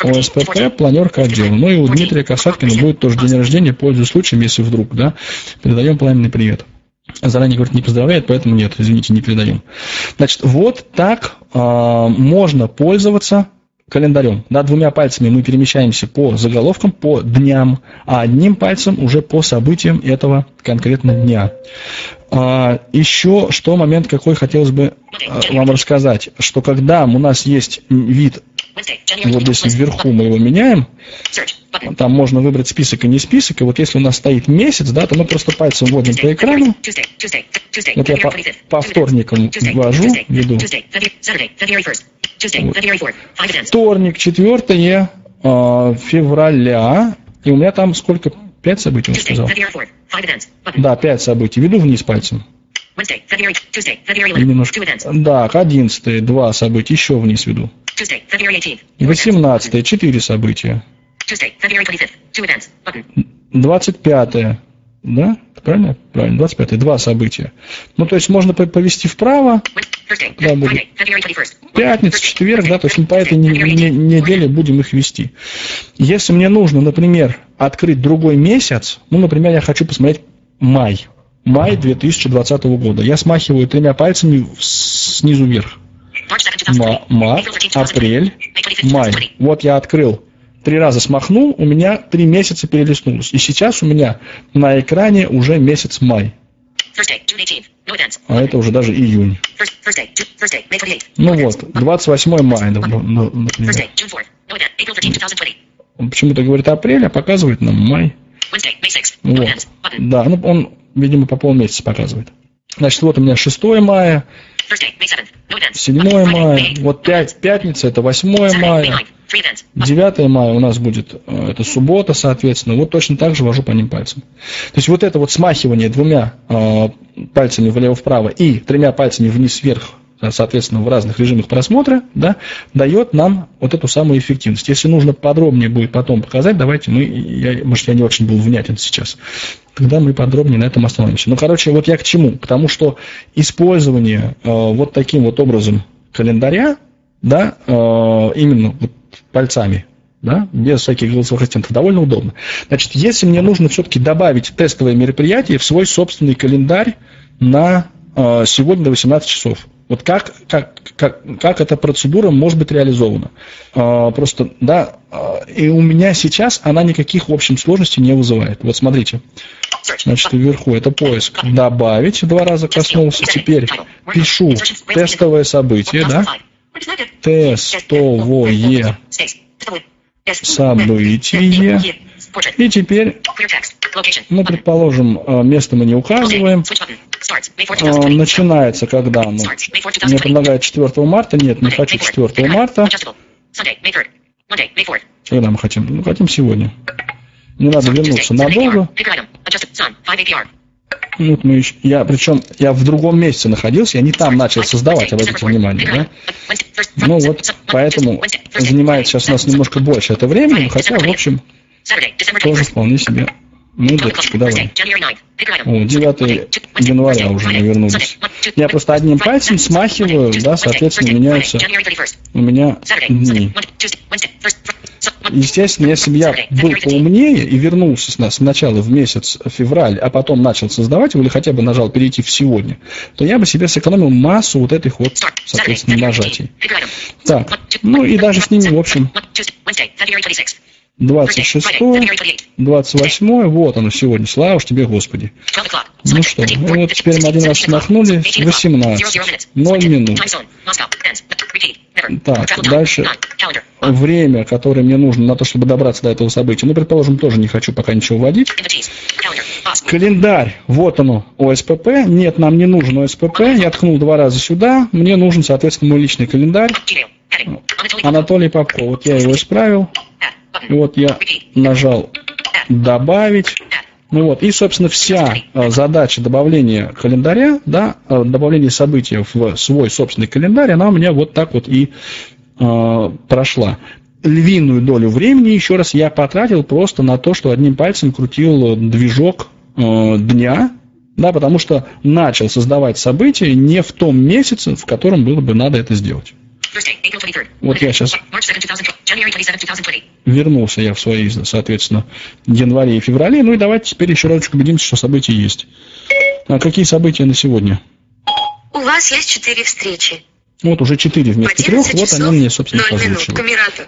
ОСПП, планерка отдела. Ну и у Дмитрия Касаткина будет тоже день рождения, пользуясь случаем, если вдруг, да, передаем пламенный привет. Заранее, говорит, не поздравляет, поэтому нет, извините, не передаем. Значит, вот так э, можно пользоваться календарем. Да, двумя пальцами мы перемещаемся по заголовкам, по дням, а одним пальцем уже по событиям этого конкретного дня. А, еще что момент какой хотелось бы а, вам рассказать, что когда у нас есть вид, вот здесь вверху мы его меняем, там можно выбрать список и не список, и вот если у нас стоит месяц, да, то мы просто пальцем вводим по экрану, вот я по, по вторникам ввожу, веду, Вторник, 4 э, февраля. И у меня там сколько? Пять событий, он сказал. Да, пять событий. Веду вниз пальцем. Немножко. Да, 11 два события, еще вниз веду. 18 четыре события. 25 да? Правильно? Правильно, 25 два события. Ну, то есть можно повести вправо, да, будет пятница, четверг, да, то есть мы по этой неделе будем их вести. Если мне нужно, например, открыть другой месяц, ну, например, я хочу посмотреть май, май 2020 года, я смахиваю тремя пальцами снизу вверх. Март, апрель, май. Вот я открыл три раза смахнул, у меня три месяца перелистнулось. И сейчас у меня на экране уже месяц май. А это уже даже июнь. Ну вот, 28 мая, например. Он почему-то говорит апрель, а показывает нам май. Вот. Да, ну он, видимо, по полмесяца показывает. Значит, вот у меня 6 мая, 7 мая, вот 5, пятница, это 8 мая, 9 мая у нас будет, э, это суббота, соответственно, вот точно так же вожу по ним пальцем. То есть вот это вот смахивание двумя э, пальцами влево-вправо и тремя пальцами вниз-вверх, соответственно, в разных режимах просмотра, да, дает нам вот эту самую эффективность. Если нужно подробнее будет потом показать, давайте мы, я, может, я не очень был внятен сейчас, тогда мы подробнее на этом остановимся. Ну, короче, вот я к чему? К тому, что использование э, вот таким вот образом календаря, да, э, именно вот пальцами, да, без всяких голосовых ассистентов, довольно удобно. Значит, если мне нужно все-таки добавить тестовое мероприятие в свой собственный календарь на э, сегодня до 18 часов, вот как, как, как, как эта процедура может быть реализована? Э, просто, да, э, и у меня сейчас она никаких, в общем, сложностей не вызывает. Вот смотрите, значит, вверху это поиск. Добавить, два раза коснулся, теперь пишу тестовое событие, да, тестовое событие. И теперь, ну, предположим, э, место мы не указываем. Э, начинается когда оно? Мне предлагают 4 марта. Нет, не хочу 4 марта. Когда мы хотим? Ну, хотим сегодня. Не надо вернуться надолго. Мы еще, я, причем я в другом месте находился, я не там начал создавать, обратите внимание, да? Ну вот, поэтому занимает сейчас у нас немножко больше это времени, хотя, в общем, тоже вполне себе. Ну, деточка, давай. О, 9 января уже мы вернулись. Я просто одним пальцем смахиваю, да, соответственно, меняются. У меня дни. Естественно, если бы я был поумнее и вернулся с нас сначала в месяц февраль, а потом начал создавать его, или хотя бы нажал перейти в сегодня, то я бы себе сэкономил массу вот этих вот, соответственно, нажатий. Так, ну и даже с ними, в общем, 26, 28, вот оно сегодня, слава уж тебе, Господи. Ну что, ну вот теперь мы один раз смахнули, 18, 0 минут. Так, дальше время, которое мне нужно на то, чтобы добраться до этого события. Ну, предположим, тоже не хочу пока ничего вводить. Календарь, вот оно, ОСПП. Нет, нам не нужен ОСПП. Я ткнул два раза сюда. Мне нужен, соответственно, мой личный календарь. Анатолий Попко. Вот я его исправил. И вот я нажал «Добавить». Ну вот, и, собственно, вся э, задача добавления календаря, да, э, добавления событий в свой собственный календарь, она у меня вот так вот и э, прошла. Львиную долю времени, еще раз, я потратил просто на то, что одним пальцем крутил движок э, дня, да, потому что начал создавать события не в том месяце, в котором было бы надо это сделать. Вот я сейчас вернулся я в свои, соответственно, январе и феврале. Ну и давайте теперь еще разочек убедимся, что события есть. А какие события на сегодня? У вас есть четыре встречи. Вот уже четыре вместо трех, вот они мне, собственно, озвучили.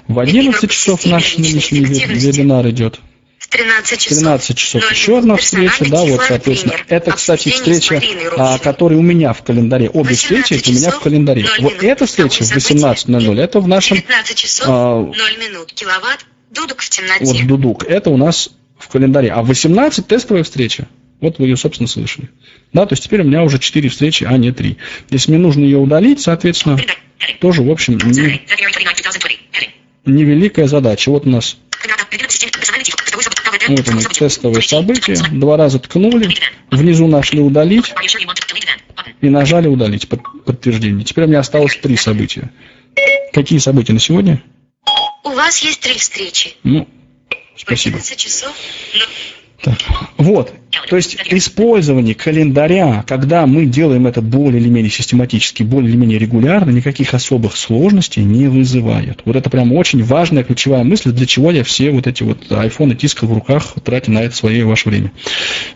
В 11 часов наш нынешний вебинар идет. В 13 часов. 13 часов еще одна встреча, да, вот, соответственно. Это, кстати, встреча, а, которая у меня в календаре. Обе встречи у меня в календаре. Вот эта встреча в 18.00, это в нашем... 15 часов 0 а, минут. Киловатт. Дудук в темноте. Вот Дудук. Это у нас в календаре. А в 18 тестовая встреча. Вот вы ее, собственно, слышали. Да, то есть теперь у меня уже 4 встречи, а не 3. Если мне нужно ее удалить, соответственно, тоже, в общем, не, невеликая задача. Вот у нас вот оно, тестовые события. Два раза ткнули, внизу нашли удалить и нажали удалить под, подтверждение. Теперь у меня осталось три события. Какие события на сегодня? У вас есть три встречи. Ну, спасибо. часов. Вот, то есть использование календаря, когда мы делаем это более или менее систематически, более или менее регулярно, никаких особых сложностей не вызывает. Вот это прям очень важная ключевая мысль, для чего я все вот эти вот айфоны тискал в руках, тратя на это свое и ваше время.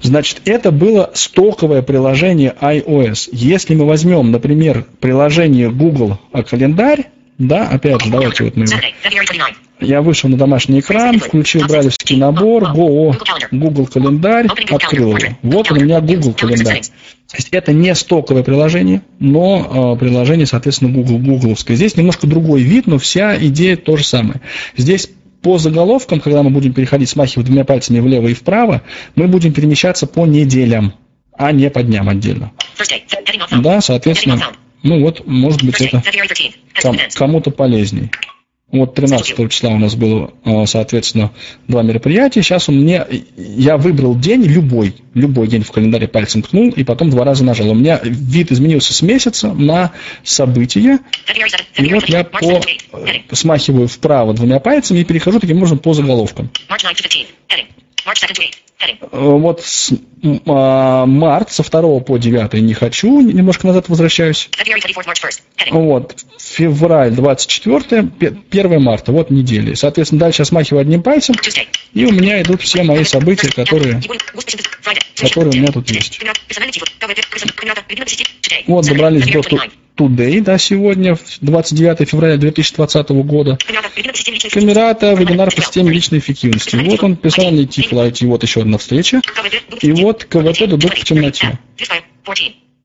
Значит, это было стоковое приложение iOS. Если мы возьмем, например, приложение Google календарь, да, опять же, давайте вот мы его я вышел на домашний экран, включил брайлевский набор, Go, Google календарь, открыл его. Вот у меня Google календарь. То есть это не стоковое приложение, но э, приложение, соответственно, Google, гугловское. Здесь немножко другой вид, но вся идея то же самое. Здесь по заголовкам, когда мы будем переходить, смахивать двумя пальцами влево и вправо, мы будем перемещаться по неделям, а не по дням отдельно. Да, соответственно, ну вот, может быть, это кому-то полезней. Вот 13 числа у нас было, а, соответственно, два мероприятия. Сейчас у меня, я выбрал день, любой, любой день в календаре пальцем ткнул, и потом два раза нажал. У меня вид изменился с месяца на события. И вот я по, смахиваю вправо двумя пальцами и перехожу таким образом по заголовкам. Вот с, а, март со 2 по 9 не хочу, немножко назад возвращаюсь. Вот, февраль 24, 1 марта, вот недели. Соответственно, дальше я смахиваю одним пальцем, и у меня идут все мои события, которые, которые у меня тут есть. Вот, добрались до Today, да, сегодня, 29 февраля 2020 года. Камерата, вебинар по системе личной эффективности. Вот он, персональный тип IT, вот еще одна встреча. И вот КВТ дудук в темноте.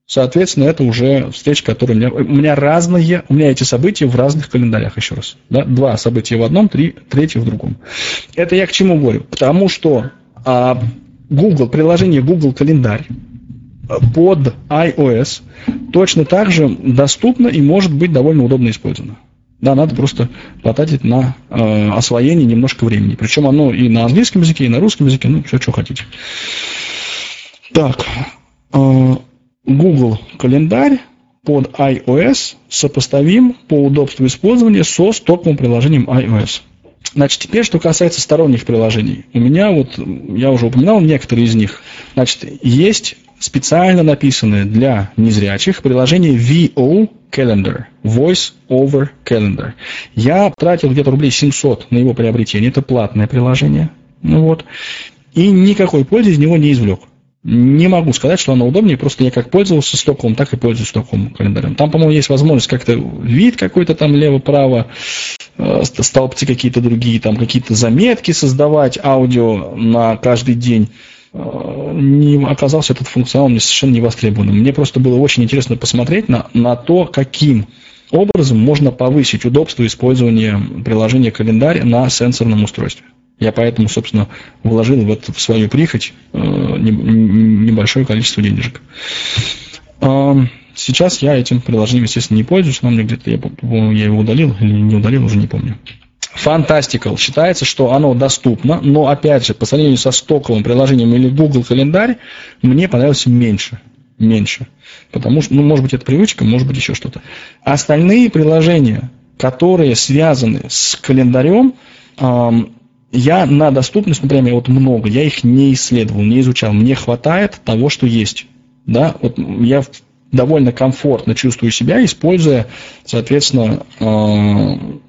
Соответственно, это уже встреча, которая у меня, у меня разные, у меня эти события в разных календарях, еще раз. Да? Два события в одном, три, третье в другом. Это я к чему говорю? Потому что а, Google, приложение Google календарь, под iOS точно так же доступно и может быть довольно удобно использовано. Да, надо просто потратить на э, освоение немножко времени. Причем оно и на английском языке, и на русском языке, ну, все, что хотите. Так, э, Google календарь под iOS сопоставим по удобству использования со стоковым приложением iOS. Значит, теперь, что касается сторонних приложений. У меня вот, я уже упоминал некоторые из них. Значит, есть специально написанное для незрячих приложение VO Calendar, Voice Over Calendar. Я тратил где-то рублей 700 на его приобретение, это платное приложение, ну вот, и никакой пользы из него не извлек. Не могу сказать, что оно удобнее, просто я как пользовался стоковым, так и пользуюсь стоковым календарем. Там, по-моему, есть возможность как-то вид какой-то там лево-право, э, столбцы какие-то другие, там какие-то заметки создавать, аудио на каждый день. Не оказался этот функционал мне совершенно не востребованным. Мне просто было очень интересно посмотреть на, на то, каким образом можно повысить удобство использования приложения календарь на сенсорном устройстве. Я поэтому, собственно, вложил в, это, в свою прихоть э, небольшое количество денежек. Э, сейчас я этим приложением, естественно, не пользуюсь, но мне где-то я, я его удалил или не удалил, уже не помню. Fantastical. Считается, что оно доступно, но, опять же, по сравнению со стоковым приложением или Google календарь, мне понравилось меньше. Меньше. Потому что, ну, может быть, это привычка, может быть, еще что-то. Остальные приложения, которые связаны с календарем, я на доступность, например, вот много, я их не исследовал, не изучал. Мне хватает того, что есть. Да, вот я довольно комфортно чувствую себя, используя, соответственно,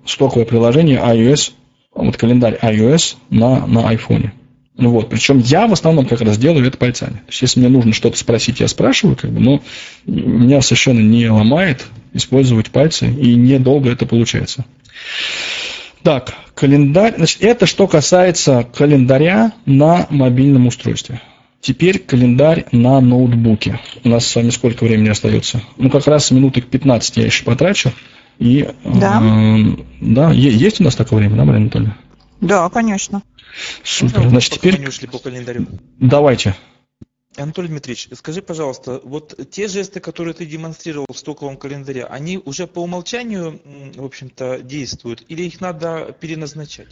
стоковое приложение iOS, вот календарь iOS на, на iPhone. Ну вот, причем я в основном как раз делаю это пальцами. То есть, если мне нужно что-то спросить, я спрашиваю, как бы, но меня совершенно не ломает использовать пальцы, и недолго это получается. Так, календарь. Значит, это что касается календаря на мобильном устройстве. Теперь календарь на ноутбуке. У нас с вами сколько времени остается? Ну, как раз минуток 15 я еще потрачу. И, да. Э, да, есть у нас такое время, да, Марина Анатольевна? Да, конечно. Супер. Значит, теперь... По календарю. Давайте. Анатолий Дмитриевич, скажи, пожалуйста, вот те жесты, которые ты демонстрировал в стоковом календаре, они уже по умолчанию, в общем-то, действуют, или их надо переназначать?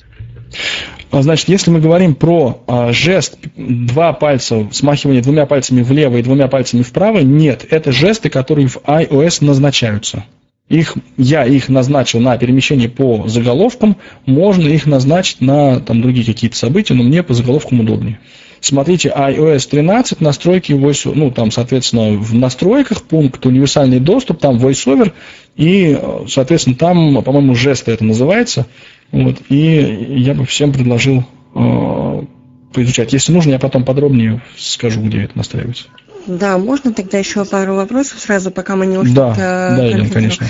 А, значит, если мы говорим про а, жест два пальца, смахивание двумя пальцами влево и двумя пальцами вправо, нет, это жесты, которые в iOS назначаются. Их, я их назначил на перемещение по заголовкам, можно их назначить на там, другие какие-то события, но мне по заголовкам удобнее. Смотрите, iOS 13, настройки voice, ну, там, соответственно, в настройках пункт универсальный доступ, там voiceover, и, соответственно, там, по-моему, жесты это называется. Вот, и я бы всем предложил э, поизучать. Если нужно, я потом подробнее скажу, где это настраивается. Да, можно тогда еще пару вопросов сразу, пока мы не ушли да, к Да, Елена, конечно.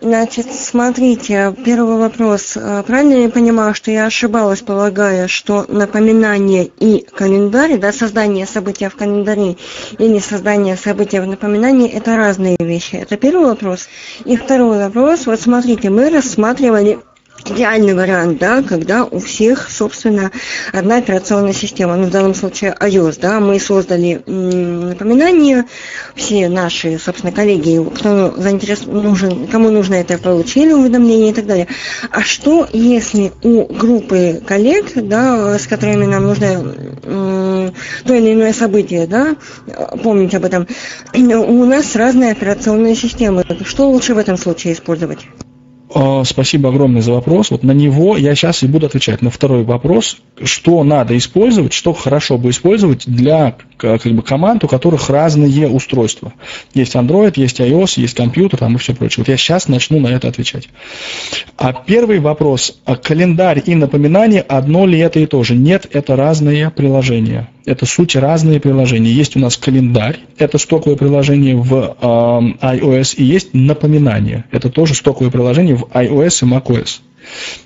Значит, смотрите, первый вопрос. А, правильно я понимаю, что я ошибалась, полагая, что напоминание и календарь, да, создание события в календаре или создание события в напоминании – это разные вещи. Это первый вопрос. И второй вопрос. Вот смотрите, мы рассматривали идеальный вариант, да, когда у всех, собственно, одна операционная система, ну, в данном случае iOS, да, мы создали напоминание, все наши, собственно, коллеги, кто заинтерес... нужен, кому нужно это, получили уведомления и так далее. А что, если у группы коллег, да, с которыми нам нужно то или иное событие, да, помнить об этом, у нас разные операционные системы. Что лучше в этом случае использовать? А, спасибо огромное за вопрос. Вот на него я сейчас и буду отвечать. На второй вопрос, что надо использовать, что хорошо бы использовать для как бы, команд, у которых разные устройства. Есть Android, есть iOS, есть компьютер там и все прочее. Вот я сейчас начну на это отвечать. А первый вопрос. А календарь и напоминание, одно ли это и то же? Нет, это разные приложения. Это суть разные приложения. Есть у нас календарь, это стоковое приложение в э, iOS, и есть напоминание. Это тоже стоковое приложение в iOS и macOS.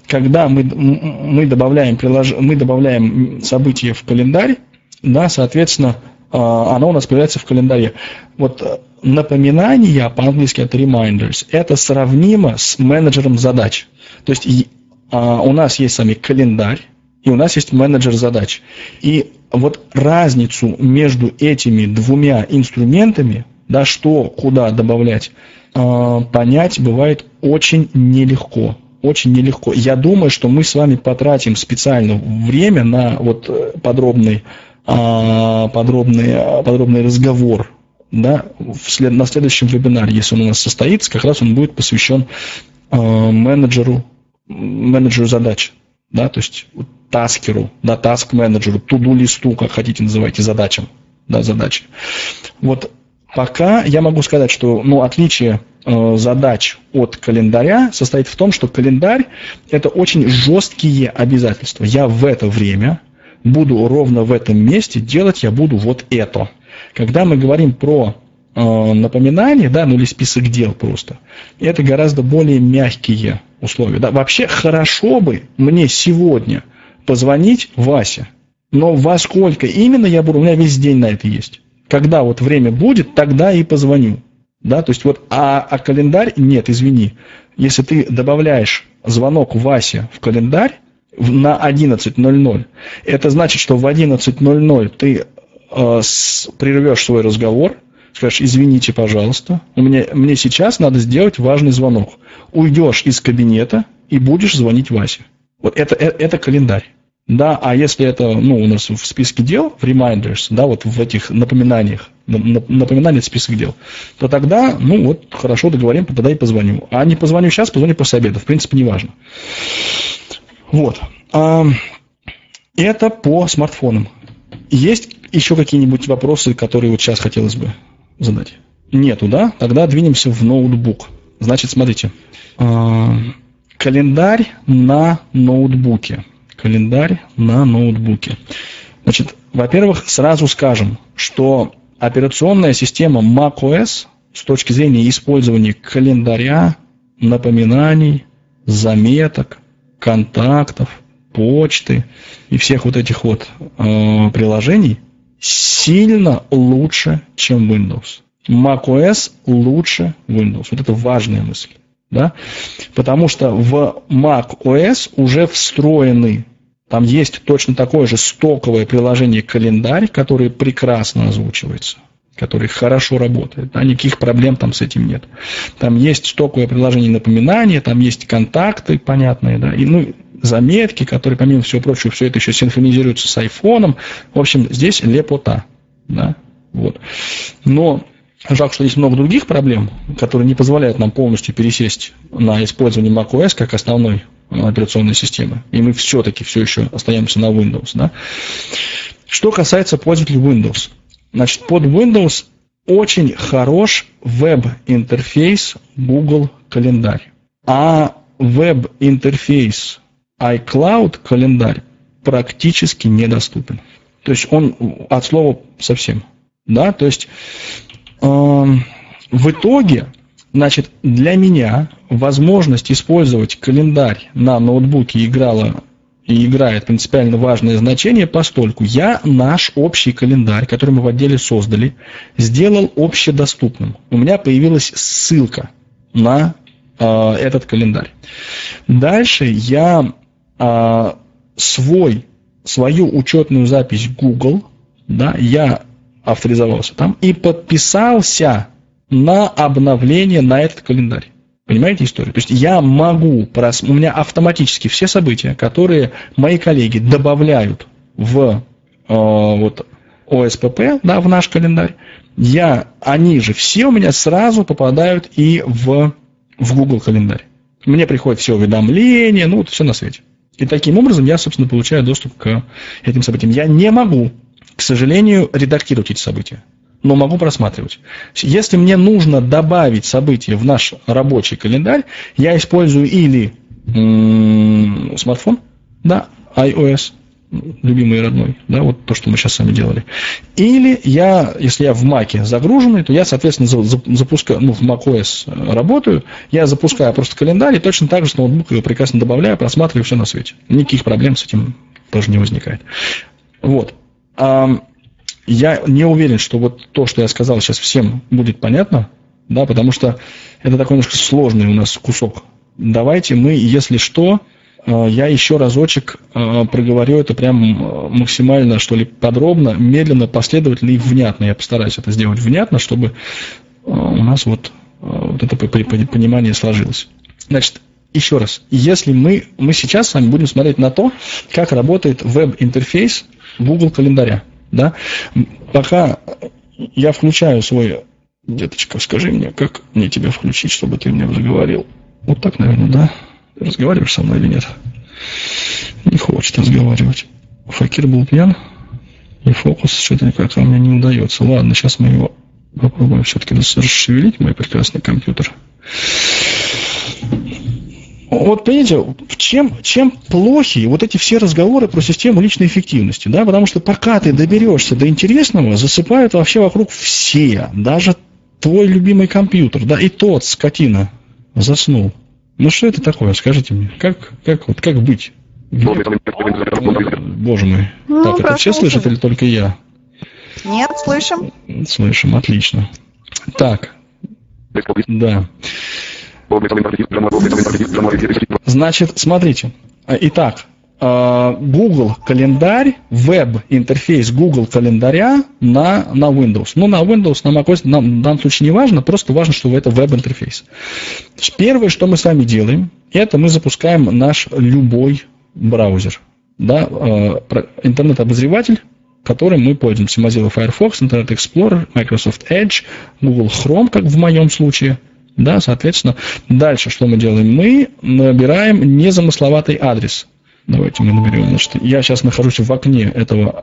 Когда мы, мы, добавляем, прилож... мы добавляем события в календарь, да, соответственно, э, оно у нас появляется в календаре. Вот э, напоминания, по-английски это reminders, это сравнимо с менеджером задач. То есть э, у нас есть сами календарь, и у нас есть менеджер задач. И вот разницу между этими двумя инструментами, да, что куда добавлять, э, понять бывает очень нелегко. Очень нелегко. Я думаю, что мы с вами потратим специально время на вот э, подробный, э, подробный, подробный разговор да, на следующем вебинаре, если он у нас состоится, как раз он будет посвящен менеджеру, менеджеру задач. Да, то есть таскеру, да, таск-менеджеру, туду-листу, как хотите называйте, задачам, да, задачи. Вот пока я могу сказать, что ну, отличие э, задач от календаря состоит в том, что календарь – это очень жесткие обязательства. Я в это время буду ровно в этом месте делать, я буду вот это. Когда мы говорим про э, напоминание, да, ну или список дел просто, это гораздо более мягкие условия. Да. Вообще хорошо бы мне сегодня – позвонить Васе. Но во сколько именно я буду, у меня весь день на это есть. Когда вот время будет, тогда и позвоню. Да, то есть вот, а, а календарь, нет, извини. Если ты добавляешь звонок Васе в календарь на 11.00, это значит, что в 11.00 ты э, с, прервешь свой разговор, скажешь, извините, пожалуйста, у меня, мне сейчас надо сделать важный звонок. Уйдешь из кабинета и будешь звонить Васе. Вот это, это, это календарь. Да, а если это, ну, у нас в списке дел, в reminders, да, вот в этих напоминаниях, напоминание список дел, то тогда, ну вот, хорошо, договорим, тогда и позвоню. А не позвоню сейчас, позвоню после обеда. В принципе, неважно. Вот. Это по смартфонам. Есть еще какие-нибудь вопросы, которые вот сейчас хотелось бы задать? Нету, да? Тогда двинемся в ноутбук. Значит, смотрите. Календарь на ноутбуке. Календарь на ноутбуке. Значит, во-первых, сразу скажем, что операционная система macOS с точки зрения использования календаря, напоминаний, заметок, контактов, почты и всех вот этих вот э, приложений сильно лучше, чем Windows. macOS лучше Windows. Вот это важная мысль. Да? Потому что в macOS уже встроены там есть точно такое же стоковое приложение календарь, которое прекрасно озвучивается, который хорошо работает. Да, никаких проблем там с этим нет. Там есть стоковое приложение напоминания, там есть контакты понятные, да, и, ну, заметки, которые, помимо всего прочего, все это еще синхронизируется с айфоном. В общем, здесь лепота. Да? Вот. Но Жалко, что есть много других проблем, которые не позволяют нам полностью пересесть на использование macOS как основной операционной системы. И мы все-таки все еще остаемся на Windows. Да? Что касается пользователей Windows. Значит, под Windows очень хорош веб-интерфейс Google календарь. А веб-интерфейс iCloud календарь практически недоступен. То есть он от слова совсем. Да, то есть э, в итоге, значит, для меня возможность использовать календарь на ноутбуке играла и играет принципиально важное значение, постольку я наш общий календарь, который мы в отделе создали, сделал общедоступным. У меня появилась ссылка на э, этот календарь. Дальше я э, свой, свою учетную запись Google, да, я авторизовался там и подписался на обновление на этот календарь. Понимаете историю? То есть я могу, прос... у меня автоматически все события, которые мои коллеги добавляют в э, вот, ОСПП, да, в наш календарь, я, они же все у меня сразу попадают и в, в Google календарь. Мне приходят все уведомления, ну вот все на свете. И таким образом я, собственно, получаю доступ к этим событиям. Я не могу, к сожалению, редактировать эти события но могу просматривать. Если мне нужно добавить события в наш рабочий календарь, я использую или смартфон, да, iOS, любимый и родной, да, вот то, что мы сейчас с вами делали. Или я, если я в Маке загруженный, то я, соответственно, запускаю, ну, в macOS работаю, я запускаю просто календарь и точно так же с ноутбука прекрасно добавляю, просматриваю все на свете. Никаких проблем с этим тоже не возникает. Вот я не уверен, что вот то, что я сказал сейчас всем будет понятно, да, потому что это такой немножко сложный у нас кусок. Давайте мы, если что, э, я еще разочек э, проговорю это прям э, максимально, что ли, подробно, медленно, последовательно и внятно. Я постараюсь это сделать внятно, чтобы у нас вот, вот это понимание сложилось. Значит, еще раз, если мы, мы сейчас с вами будем смотреть на то, как работает веб-интерфейс Google календаря. Да? Пока я включаю свой... Деточка, скажи мне, как мне тебя включить, чтобы ты мне заговорил? Вот так, наверное, да? Ты разговариваешь со мной или нет? Не хочет разговаривать. Факир был пьян, и фокус что-то никак у меня не удается. Ладно, сейчас мы его попробуем все-таки расшевелить, мой прекрасный компьютер. Вот понимаете, чем, чем плохи вот эти все разговоры про систему личной эффективности, да, потому что пока ты доберешься до интересного, засыпают вообще вокруг все, даже твой любимый компьютер, да, и тот, скотина, заснул. Ну что это такое, скажите мне, как, как, вот, как быть? Боже мой. Ну, так, это все слышат или только я? Нет, слышим. Слышим, отлично. Так, да. Значит, смотрите. Итак, э, Google календарь, веб-интерфейс Google календаря на, на Windows. Ну, на Windows, на macOS нам в данном случае не важно, просто важно, что это веб-интерфейс. Первое, что мы с вами делаем, это мы запускаем наш любой браузер. Да, э, интернет-обозреватель которым мы пользуемся. Mozilla Firefox, Internet Explorer, Microsoft Edge, Google Chrome, как в моем случае. Да, соответственно, дальше что мы делаем? Мы набираем незамысловатый адрес. Давайте мы наберем. Значит, я сейчас нахожусь в окне этого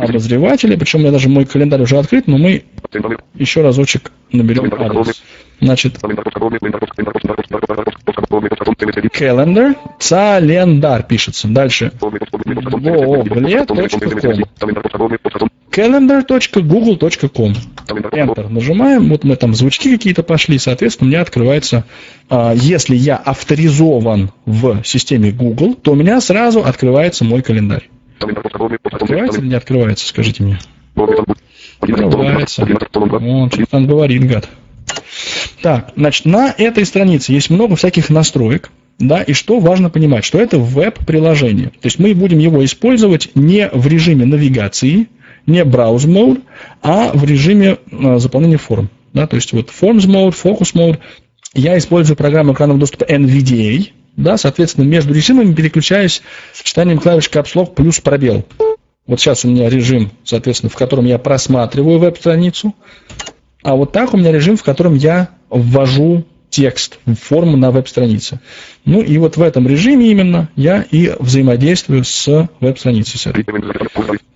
обозревателя, причем меня даже мой календарь уже открыт, но мы еще разочек наберем адрес. Значит, calendar, календарь пишется. Дальше. google.com calendar.google.com Enter нажимаем, вот мы там звучки какие-то пошли, соответственно, у меня открывается, а, если я авторизован в системе Google, то у меня сразу открывается мой календарь. Открывается или не открывается, скажите мне? Открывается. Он что там говорит, гад. Так, значит, на этой странице есть много всяких настроек, да, и что важно понимать, что это веб-приложение. То есть мы будем его использовать не в режиме навигации, не browse mode, а в режиме а, заполнения форм. Да, то есть вот forms mode, focus mode. Я использую программу экранного доступа NVDA, да, соответственно, между режимами переключаюсь сочетанием клавиш Caps Lock плюс пробел. Вот сейчас у меня режим, соответственно, в котором я просматриваю веб-страницу, а вот так у меня режим, в котором я ввожу текст, форму на веб-странице. Ну и вот в этом режиме именно я и взаимодействую с веб-страницей.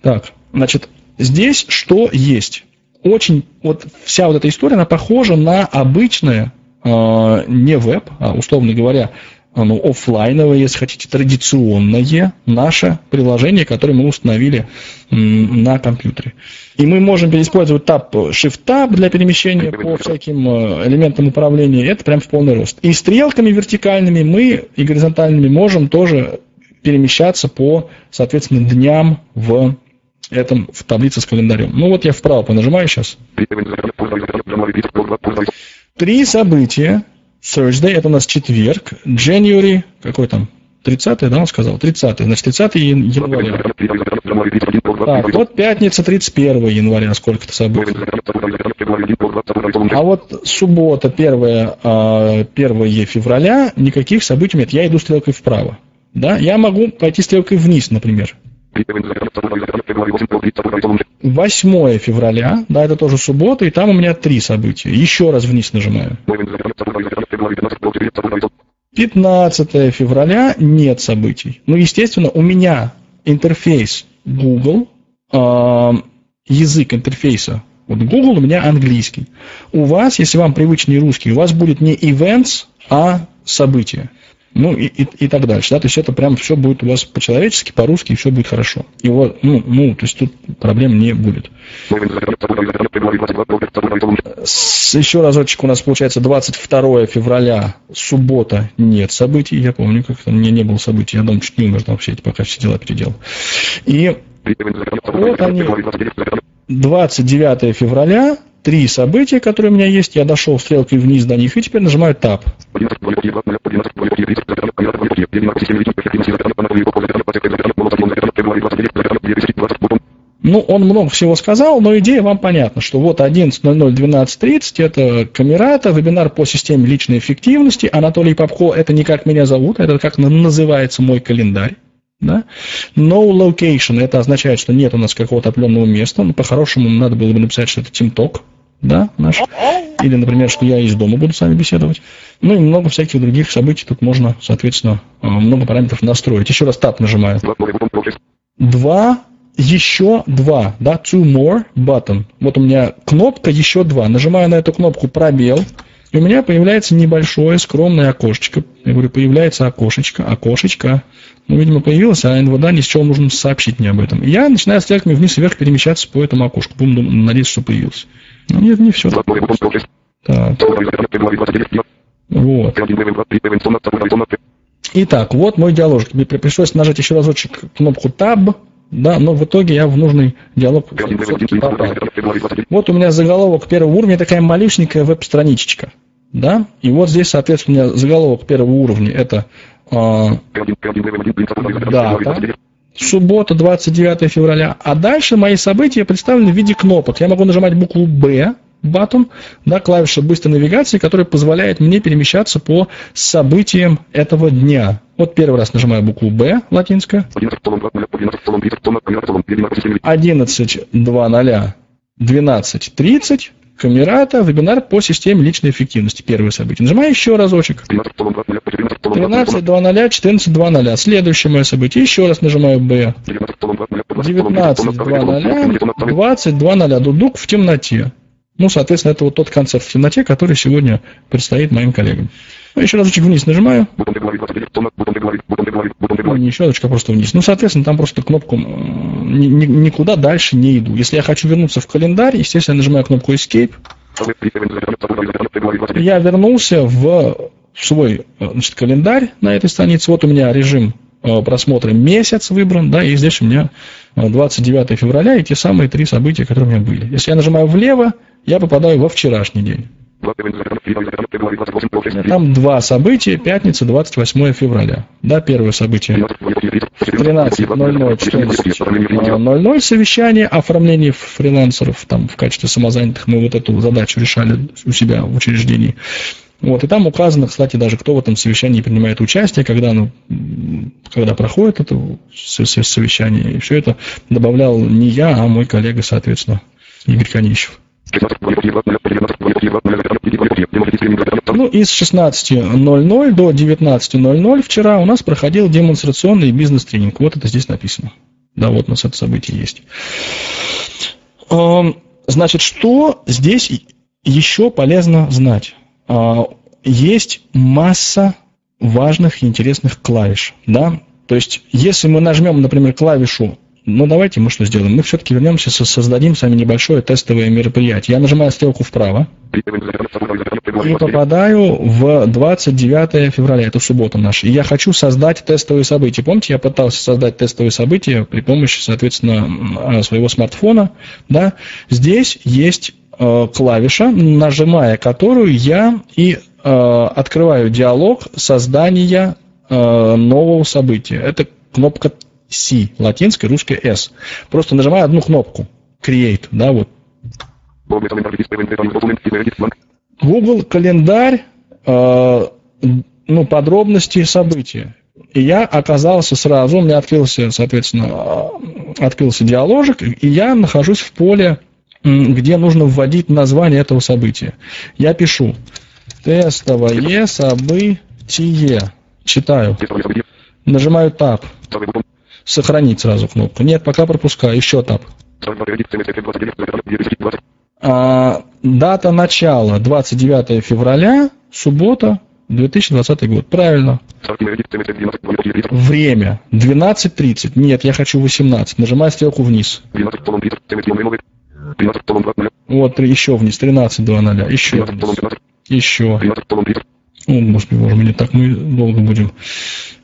Так, значит, здесь что есть? Очень, вот вся вот эта история, она похожа на обычное, э, не веб, а, условно говоря, ну, офлайновое, если хотите, традиционное наше приложение, которое мы установили на компьютере. И мы можем использовать таб, Shift-Tab для перемещения по всяким э, элементам управления. Это прям в полный рост. И стрелками вертикальными мы и горизонтальными можем тоже перемещаться по, соответственно, дням в этом в таблице с календарем. Ну вот я вправо понажимаю сейчас. Три события. Thursday, это у нас четверг. January, какой там? 30 да, он сказал? 30 значит, 30 января. Так, вот пятница, 31 января, сколько-то событий. А вот суббота, 1, 1 а, февраля, никаких событий нет. Я иду стрелкой вправо. Да? Я могу пойти стрелкой вниз, например. 8 февраля, да, это тоже суббота, и там у меня три события. Еще раз вниз нажимаю. 15 февраля нет событий. Ну, естественно, у меня интерфейс Google, э, язык интерфейса. Вот Google у меня английский. У вас, если вам привычный русский, у вас будет не events, а события ну и, и, и так дальше. Да? То есть это прям все будет у вас по-человечески, по-русски, и все будет хорошо. Вот, ну, ну, то есть тут проблем не будет. Еще разочек у нас получается 22 февраля, суббота, нет событий. Я помню, как то мне не было событий. Я дома чуть не умер там эти, пока все дела переделал. И вот они, 29 февраля, три события, которые у меня есть. Я дошел стрелкой вниз до них и теперь нажимаю Tab. Ну, он много всего сказал, но идея вам понятна, что вот 11.00, 12.30 это Камерата, вебинар по системе личной эффективности. Анатолий Попко, это не как меня зовут, это как называется мой календарь. Да? No location, это означает, что нет у нас какого-то определенного места. Но по-хорошему надо было бы написать, что это TeamTalk да, наш. Или, например, что я из дома буду с вами беседовать. Ну и много всяких других событий. Тут можно, соответственно, э, много параметров настроить. Еще раз тап нажимаю. Два, еще два, да, two more button. Вот у меня кнопка еще два. Нажимаю на эту кнопку пробел. И у меня появляется небольшое скромное окошечко. Я говорю, появляется окошечко, окошечко. Ну, видимо, появилось, а НВД ни с чего нужно сообщить мне об этом. Я начинаю стрелками вниз и вверх перемещаться по этому окошку. Будем надеяться, что появилось. Ну, нет, не все. Так. Вот. Итак, вот мой диалог. Мне пришлось нажать еще разочек кнопку Tab, да, но в итоге я в нужный диалог Вот у меня заголовок первого уровня, такая малюсенькая веб-страничечка. Да, и вот здесь, соответственно, у меня заголовок первого уровня это э, дата, суббота, 29 февраля. А дальше мои события представлены в виде кнопок. Я могу нажимать букву «Б», батон, да, клавиша быстрой навигации, которая позволяет мне перемещаться по событиям этого дня. Вот первый раз нажимаю букву Б, латинская. 11, 2, 0, 12, 30. Камерата, вебинар по системе личной эффективности. Первое событие. Нажимаю еще разочек. 13, 2, 0, 14, 2, 0. Следующее мое событие. Еще раз нажимаю Б. 19, 2, 0, 20, 2, 0. Дудук в темноте. Ну, соответственно, это вот тот концерт в темноте, который сегодня предстоит моим коллегам. Ну, еще разочек вниз нажимаю. Не еще разочек, а просто вниз. Ну, соответственно, там просто кнопку ни, ни, никуда дальше не иду. Если я хочу вернуться в календарь, естественно, я нажимаю кнопку Escape. Я вернулся в свой значит, календарь на этой странице. Вот у меня режим э, просмотра месяц выбран, да, и здесь у меня 29 февраля и те самые три события, которые у меня были. Если я нажимаю влево, я попадаю во вчерашний день. Там два события, пятница, 28 февраля. Да, первое событие. 13.00, совещание, оформление фрилансеров там в качестве самозанятых. Мы вот эту задачу решали у себя в учреждении. Вот, и там указано, кстати, даже кто в этом совещании принимает участие, когда, ну, когда проходит это совещание. И все это добавлял не я, а мой коллега, соответственно, Игорь Конищев. Ну и с 16.00 до 19.00 вчера у нас проходил демонстрационный бизнес-тренинг. Вот это здесь написано. Да, вот у нас это событие есть. Значит, что здесь еще полезно знать? А, есть масса важных и интересных клавиш. Да? То есть, если мы нажмем, например, клавишу ну, давайте мы что сделаем? Мы все-таки вернемся, создадим с вами небольшое тестовое мероприятие. Я нажимаю стрелку вправо и попадаю в 29 февраля, это суббота наша. И я хочу создать тестовые события. Помните, я пытался создать тестовые события при помощи, соответственно, а, своего смартфона. Да? Здесь есть э, клавиша, нажимая которую я и э, открываю диалог создания э, нового события. Это кнопка C, латинская, русская S. Просто нажимаю одну кнопку. Create, да, вот. Google календарь, э, ну, подробности события. И я оказался сразу, у меня открылся, соответственно, э, открылся диаложик, и я нахожусь в поле, где нужно вводить название этого события. Я пишу тестовое событие. Читаю. Нажимаю Tab. Сохранить сразу кнопку. Нет, пока пропускаю. Еще тап. А, дата начала 29 февраля, суббота, 2020 год. Правильно. Время 12.30. Нет, я хочу 18. Нажимаю стрелку вниз. Вот, еще вниз. 13.00. Еще вниз. Еще. О, господи, боже мой, так мы долго будем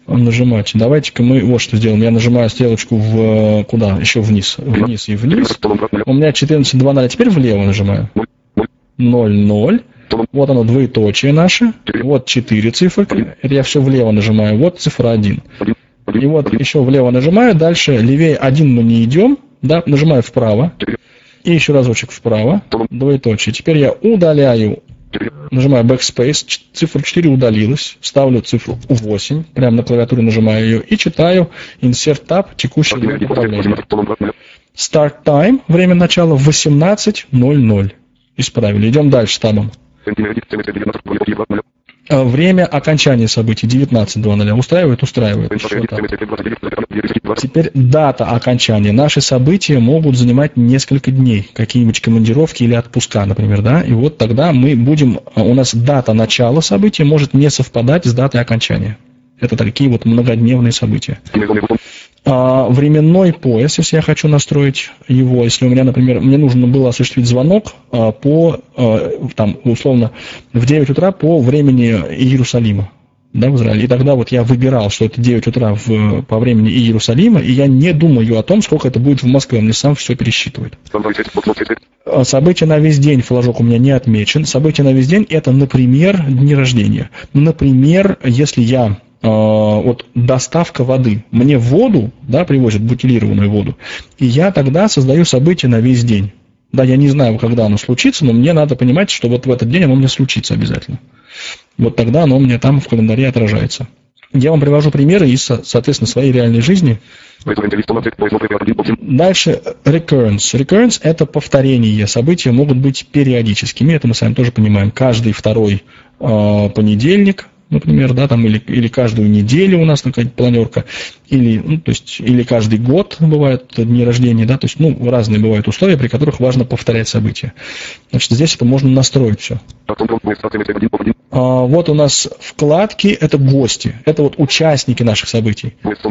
нажимать. Давайте-ка мы вот что сделаем. Я нажимаю стрелочку в куда? Еще вниз. Вниз и вниз. У меня 14.2.0. Теперь влево нажимаю. 0.0. Вот оно, двоеточие наше. Вот 4 цифры. Это я все влево нажимаю. Вот цифра 1. И вот еще влево нажимаю. Дальше левее 1 мы не идем. Да, нажимаю вправо. И еще разочек вправо. Двоеточие. Теперь я удаляю Нажимаю Backspace, цифра 4 удалилась, ставлю цифру 8, прямо на клавиатуре нажимаю ее и читаю Insert Tab, текущий управление. Start Time, время начала 18.00. Исправили. Идем дальше с табом. Э, время окончания событий 19.00. Устраивает? Устраивает. Теперь дата окончания. Наши события могут занимать несколько дней. Какие-нибудь командировки или отпуска, например. Да? И вот тогда мы будем... Э, у нас дата начала события может не совпадать с датой окончания. Это такие вот многодневные события. А, временной пояс, если я хочу настроить его, если у меня, например, мне нужно было осуществить звонок а, по, а, там, условно, в 9 утра по времени Иерусалима, да, в Израиле. И тогда вот я выбирал, что это 9 утра в, по времени Иерусалима, и я не думаю о том, сколько это будет в Москве, он мне сам все пересчитывает. События на весь день флажок у меня не отмечен. События на весь день это, например, дни рождения. Например, если я вот доставка воды. Мне воду, да, привозят бутилированную воду, и я тогда создаю событие на весь день. Да, я не знаю, когда оно случится, но мне надо понимать, что вот в этот день оно мне случится обязательно. Вот тогда оно мне там в календаре отражается. Я вам привожу примеры из, соответственно, своей реальной жизни. Дальше recurrence. Recurrence – это повторение. События могут быть периодическими, это мы с вами тоже понимаем. Каждый второй э, понедельник например, да, там, или, или каждую неделю у нас какая-то планерка, или, ну, то есть, или каждый год бывают дни рождения, да, то есть, ну, разные бывают условия, при которых важно повторять события. Значит, здесь это можно настроить все. А, вот у нас вкладки, это гости, это вот участники наших событий. Значит,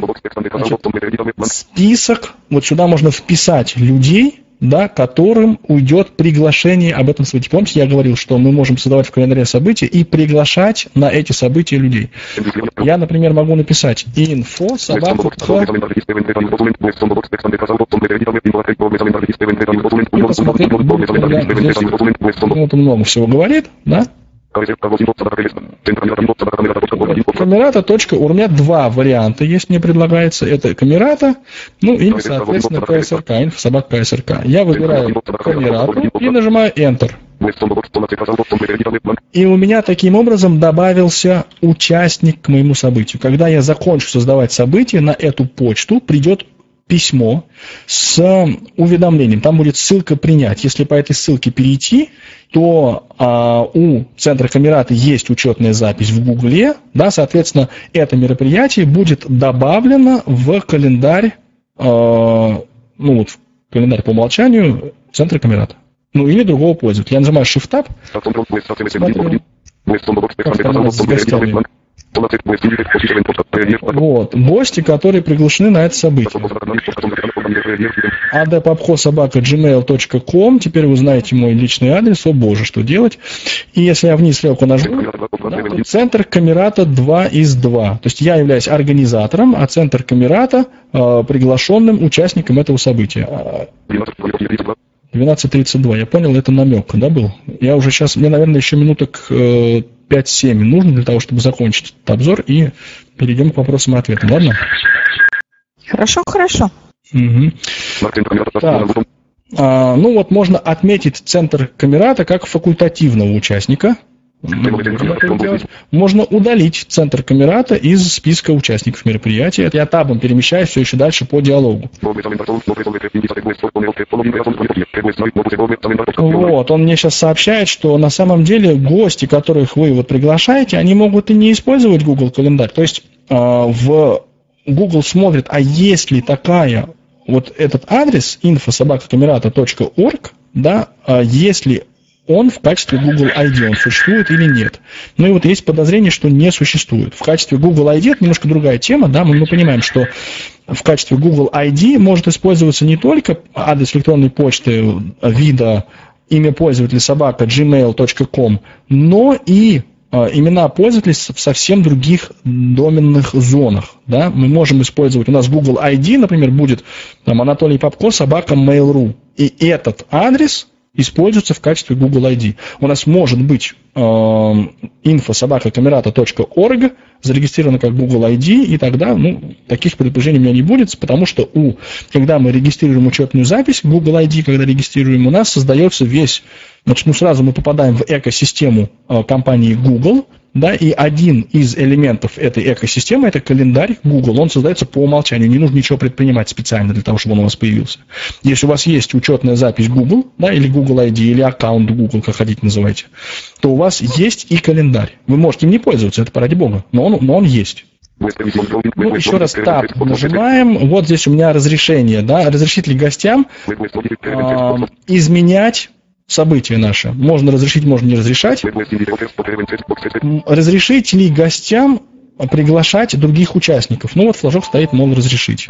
список, вот сюда можно вписать людей, да, которым уйдет приглашение об этом событии. Помните, я говорил, что мы можем создавать в календаре события и приглашать на эти события людей. Я, например, могу написать info посмотреть, вот много всего говорит, да, Камерата.ур. У меня два варианта есть, мне предлагается. Это камерата, ну или, соответственно, КСРК, инфособак КСРК. Я выбираю камерату и нажимаю Enter. И у меня таким образом добавился участник к моему событию. Когда я закончу создавать событие, на эту почту придет письмо с уведомлением. Там будет ссылка принять. Если по этой ссылке перейти, то а, у центра Камерата есть учетная запись в Гугле, да, соответственно, это мероприятие будет добавлено в календарь, а, ну вот в календарь по умолчанию центра Камерата. Ну или другого пользователя. Я нажимаю Shift-Tab, смотрю, Вот. Гости, которые приглашены на это событие. adepobхозsobaka.gmail.com Теперь вы знаете мой личный адрес. О боже, что делать. И если я вниз стрелку нажму, да, центр Камерата 2 из 2. То есть я являюсь организатором, а центр Камерата э, приглашенным участником этого события. 12.32. Я понял, это намек, да, был? Я уже сейчас, мне, наверное, еще минуток э, 5-7 нужно для того, чтобы закончить этот обзор, и перейдем к вопросам и ответам, ладно? Хорошо, хорошо. Угу. Так. А, ну вот можно отметить центр Камерата как факультативного участника – можно удалить центр Камерата из списка участников мероприятия. Я табом перемещаюсь все еще дальше по диалогу. Вот, он мне сейчас сообщает, что на самом деле гости, которых вы вот приглашаете, они могут и не использовать Google календарь. То есть э, в Google смотрит, а есть ли такая вот этот адрес infosobakakamerata.org, да, а если он в качестве Google ID, он существует или нет. Ну и вот есть подозрение, что не существует. В качестве Google ID это немножко другая тема, да, мы, мы понимаем, что в качестве Google ID может использоваться не только адрес электронной почты вида имя пользователя собака gmail.com, но и э, имена пользователей в совсем других доменных зонах. Да? Мы можем использовать, у нас Google ID, например, будет там, Анатолий Попко, собака Mail.ru. И этот адрес используется в качестве Google ID. У нас может быть э, info.sobakakamerata.org зарегистрировано как Google ID, и тогда ну, таких предупреждений у меня не будет, потому что у, когда мы регистрируем учетную запись, Google ID, когда регистрируем, у нас создается весь, значит, ну сразу мы попадаем в экосистему э, компании Google, да, и один из элементов этой экосистемы – это календарь Google. Он создается по умолчанию, не нужно ничего предпринимать специально для того, чтобы он у вас появился. Если у вас есть учетная запись Google, да, или Google ID, или аккаунт Google, как хотите называйте, то у вас есть и календарь. Вы можете им не пользоваться, это ради бога, но он, но он есть. Ну, еще раз тап нажимаем. Вот здесь у меня разрешение, да, разрешить ли гостям э, изменять событие наше. Можно разрешить, можно не разрешать. Разрешить ли гостям приглашать других участников. Ну вот флажок стоит, мол, разрешить.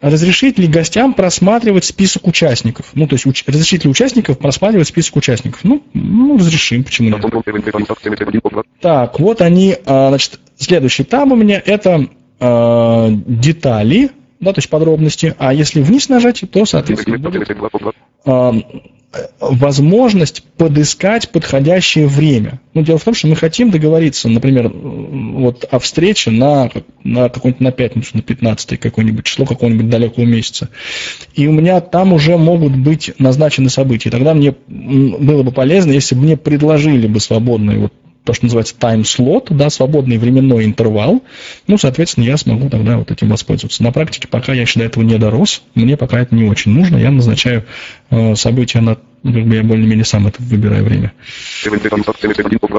Разрешить ли гостям просматривать список участников? Ну, то есть уч- разрешить ли участников просматривать список участников? Ну, ну разрешим, почему нет? Так, вот они, а, значит, следующий там у меня это э, детали, да, то есть подробности, а если вниз нажать, то, соответственно, будет э, возможность подыскать подходящее время. Ну, дело в том, что мы хотим договориться, например, вот о встрече на, на какой-нибудь на пятницу, на 15 какое-нибудь число какого-нибудь далекого месяца. И у меня там уже могут быть назначены события. Тогда мне было бы полезно, если бы мне предложили бы свободное вот то, что называется тайм-слот, да, свободный временной интервал, ну, соответственно, я смогу тогда вот этим воспользоваться. На практике пока я еще до этого не дорос, мне пока это не очень нужно, я назначаю события на ну, как бы я более-менее сам это выбираю время.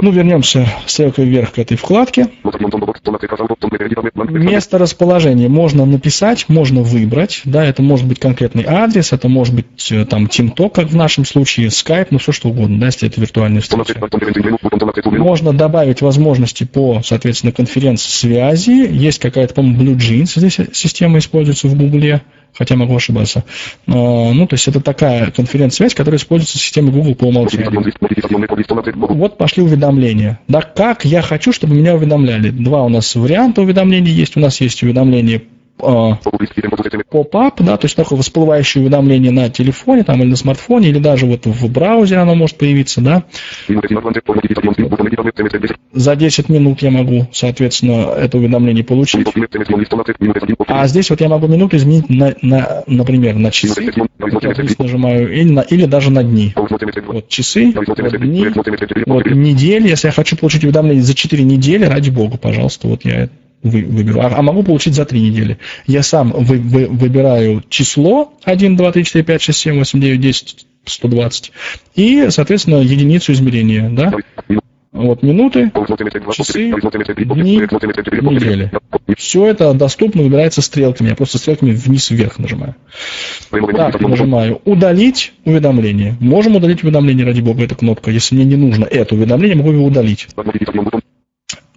Ну, вернемся стрелкой вверх к этой вкладке. Место расположения можно написать, можно выбрать. Да, это может быть конкретный адрес, это может быть э, там TeamTalk, как в нашем случае, Skype, ну все что угодно, да, если это виртуальная встреча. Можно добавить возможности по, соответственно, конференц-связи. Есть какая-то, по-моему, BlueJeans здесь система используется в Гугле хотя могу ошибаться. Ну, то есть это такая конференц-связь, которая используется в системе Google по умолчанию. Вот пошли уведомления. Да, как я хочу, чтобы меня уведомляли. Два у нас варианта уведомлений есть. У нас есть уведомления а, поп-ап, да, то есть такое всплывающее уведомление на телефоне там, или на смартфоне, или даже вот в браузере оно может появиться, да. За 10 минут я могу, соответственно, это уведомление получить. А здесь вот я могу минуту изменить, на, на, например, на часы, вот я здесь нажимаю, или, на, или даже на дни. Вот часы, вот дни, вот недели, если я хочу получить уведомление за 4 недели, ради бога, пожалуйста, вот я вы, выберу. А, а могу получить за три недели. Я сам вы, вы, выбираю число 1, 2, 3, 4, 5, 6, 7, 8, 9, 10, 120. И, соответственно, единицу измерения. Да? Вот минуты, часы, дни, недели. Все это доступно, выбирается стрелками. Я просто стрелками вниз-вверх нажимаю. Так, нажимаю «Удалить уведомление». Можем удалить уведомление, ради бога, эта кнопка. Если мне не нужно это уведомление, могу его удалить.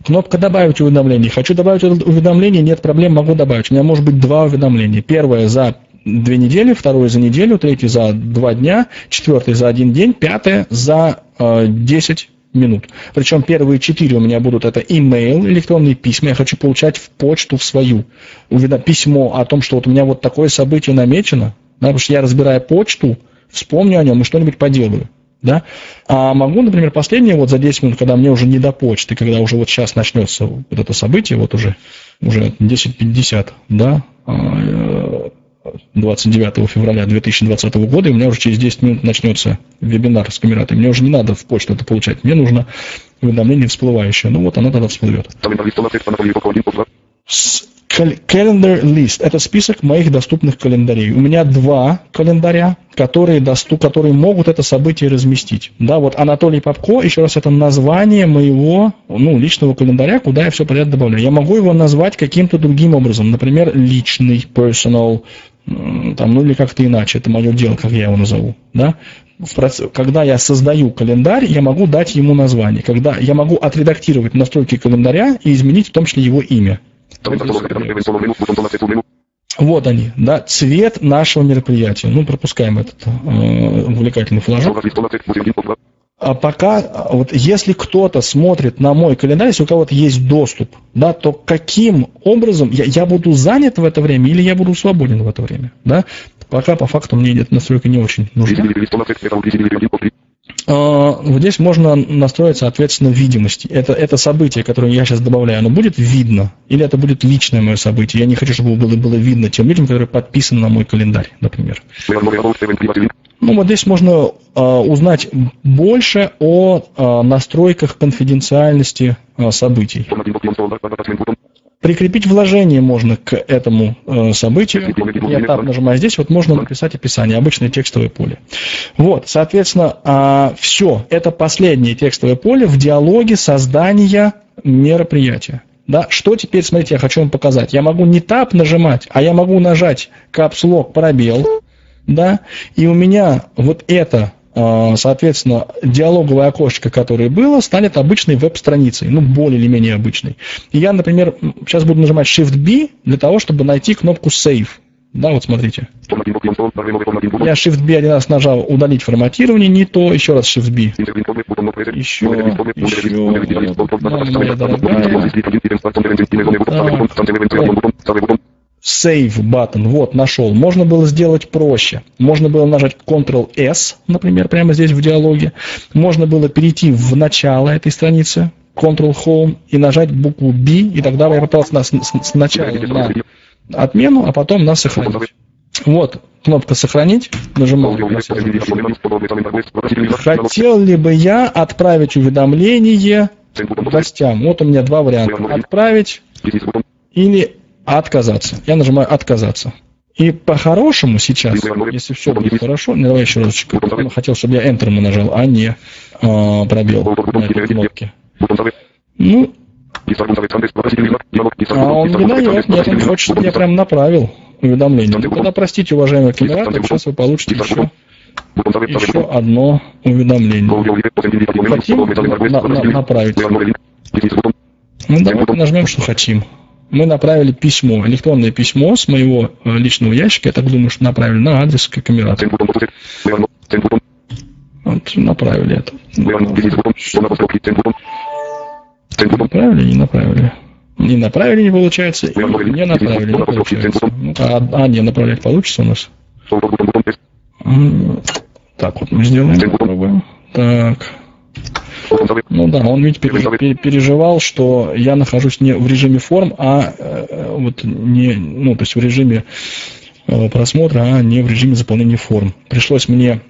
Кнопка «Добавить уведомление». Хочу добавить уведомление, нет проблем, могу добавить. У меня может быть два уведомления. Первое за две недели, второе за неделю, третье за два дня, четвертое за один день, пятое за э, 10 минут. Причем первые четыре у меня будут это email, электронные письма. Я хочу получать в почту в свою письмо о том, что вот у меня вот такое событие намечено. Да, потому что я разбирая почту, вспомню о нем и что-нибудь поделаю да, а могу, например, последнее вот за 10 минут, когда мне уже не до почты, когда уже вот сейчас начнется вот это событие, вот уже, уже 10.50, да, 29 а, февраля 2020 года, и у меня уже через 10 минут начнется вебинар с камератой. Мне уже не надо в почту это получать, мне нужно уведомление всплывающее. Ну вот оно тогда всплывет. Calendar List – это список моих доступных календарей. У меня два календаря, которые, доступ, которые могут это событие разместить. Да, вот Анатолий Попко, еще раз, это название моего ну, личного календаря, куда я все подряд добавляю. Я могу его назвать каким-то другим образом, например, личный, personal, там, ну или как-то иначе, это мое дело, как я его назову. Да? Когда я создаю календарь, я могу дать ему название. Когда я могу отредактировать настройки календаря и изменить в том числе его имя. Вот они, да, цвет нашего мероприятия. Ну, пропускаем этот э, увлекательный флажок. А пока, вот если кто-то смотрит на мой календарь, если у кого-то есть доступ, да, то каким образом я, я буду занят в это время или я буду свободен в это время, да? Пока по факту мне эта настройка не очень нужна. А, вот здесь можно настроить, соответственно, видимость. Это, это событие, которое я сейчас добавляю, оно будет видно? Или это будет личное мое событие? Я не хочу, чтобы было, было видно тем людям, которые подписаны на мой календарь, например. Ну, вот здесь можно э, узнать больше о э, настройках конфиденциальности э, событий. Прикрепить вложение можно к этому э, событию. Я так нажимаю здесь, вот можно написать описание, обычное текстовое поле. Вот, соответственно, э, а, все, это последнее текстовое поле в диалоге создания мероприятия. Да, что теперь, смотрите, я хочу вам показать. Я могу не тап нажимать, а я могу нажать капслок пробел, да, и у меня вот это соответственно, диалоговое окошко, которое было, станет обычной веб-страницей, ну, более или менее обычной. И я, например, сейчас буду нажимать Shift-B для того, чтобы найти кнопку Save. Да, вот смотрите. Я Shift-B один раз нажал удалить форматирование, не то, еще раз Shift-B. Еще, еще, да, моя дорогая. Да, Save button, вот, нашел. Можно было сделать проще. Можно было нажать Ctrl-S, например, прямо здесь в диалоге. Можно было перейти в начало этой страницы, Ctrl-Home, и нажать букву B, и тогда я попался на, сначала на отмену, а потом на сохранить. Вот, кнопка «Сохранить», нажимаю. Хотел ли бы я отправить уведомление гостям. Вот у меня два варианта. Отправить или отказаться. Я нажимаю отказаться. И по-хорошему сейчас, если все будет хорошо, ну, давай еще разочек. Я хотел, чтобы я Enter нажал, а не а, пробел на этой кнопке. Ну, а он не дает, нет, он хочет, чтобы я прям направил уведомление. Ну, тогда, простите, уважаемый камератор, сейчас вы получите еще, еще одно уведомление. Хотим на, на, направить? Ну, давайте нажмем, что хотим мы направили письмо, электронное письмо с моего э, личного ящика, я так думаю, что направили на адрес Камерата. Вот, направили это. Направили, не направили. Не направили, не получается, не направили, не получается. Ну, а, а не направлять получится у нас? Так, вот мы сделаем, попробуем. Так. Ну да, он ведь переживал, что я нахожусь не в режиме форм, а э, вот не, ну, то есть в режиме э, просмотра, а не в режиме заполнения форм. Пришлось мне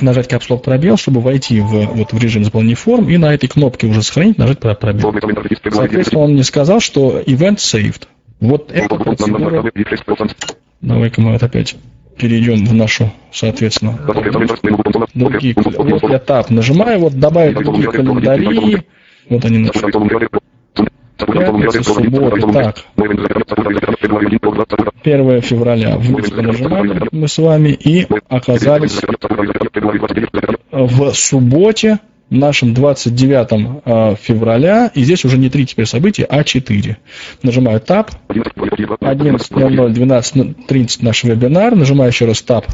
нажать капслок пробел, чтобы войти в, вот, в режим заполнения форм, и на этой кнопке уже сохранить, нажать пробел. Соответственно, он мне сказал, что event saved. Вот это процедура... Давай-ка мы вот опять перейдем в нашу, соответственно, другие. Вот я тап нажимаю, вот добавить другие календари. Вот они. Пятница, суббота, так. 1 февраля вниз нажимали мы с вами и оказались в субботе, нашем 29 а, февраля, и здесь уже не три теперь события, а четыре. Нажимаю Tab, 11.00, 12.30 наш вебинар, нажимаю еще раз Tab,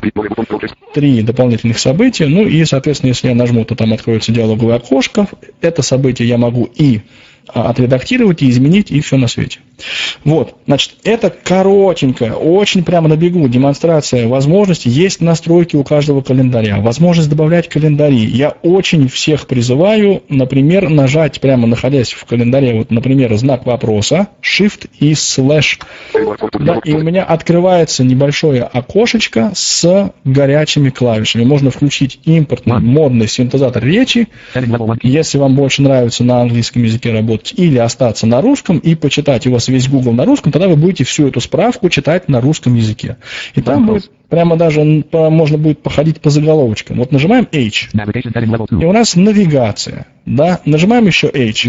три дополнительных события, ну и, соответственно, если я нажму, то там откроется диалоговое окошко, это событие я могу и а, отредактировать и изменить, и все на свете. Вот, значит, это коротенькая, очень прямо на бегу демонстрация возможностей. Есть настройки у каждого календаря, возможность добавлять календари. Я очень всех призываю, например, нажать прямо находясь в календаре, вот, например, знак вопроса, Shift и Slash. Да, и у меня открывается небольшое окошечко с горячими клавишами. Можно включить импортный модный синтезатор речи, если вам больше нравится на английском языке работать, или остаться на русском и почитать его с весь Google на русском, тогда вы будете всю эту справку читать на русском языке. И там будет прямо даже можно будет походить по заголовочкам. Вот нажимаем H, и у нас навигация. Да? Нажимаем еще H.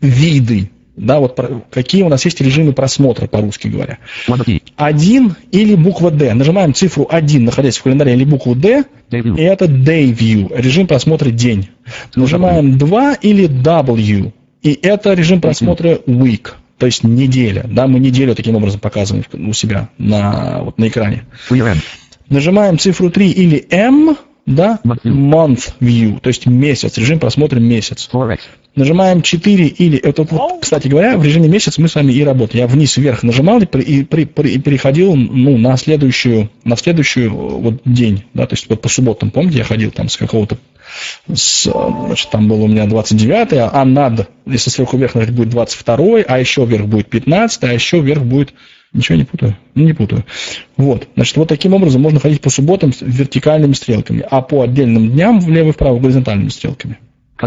Виды. Да, вот какие у нас есть режимы просмотра, по-русски говоря. Один или буква D. Нажимаем цифру 1, находясь в календаре, или букву D, и это Day View, режим просмотра день. Нажимаем 2 или W, и это режим просмотра Week то есть неделя. Да, мы неделю таким образом показываем у себя на, вот, на экране. Нажимаем цифру 3 или M, да, month view, то есть месяц, режим просмотра месяц. Нажимаем 4 или, это, вот, кстати говоря, в режиме месяц мы с вами и работаем. Я вниз-вверх нажимал и, и, и, и переходил ну, на следующую, на следующую вот, день, да, то есть вот по субботам, помните, я ходил там с какого-то с, значит, там было у меня 29 а над, если сверху вверх нажать, будет 22 а еще вверх будет 15 а еще вверх будет Ничего не путаю? Ну, не путаю. Вот. Значит, вот таким образом можно ходить по субботам с вертикальными стрелками, а по отдельным дням влево вправо горизонтальными стрелками. А,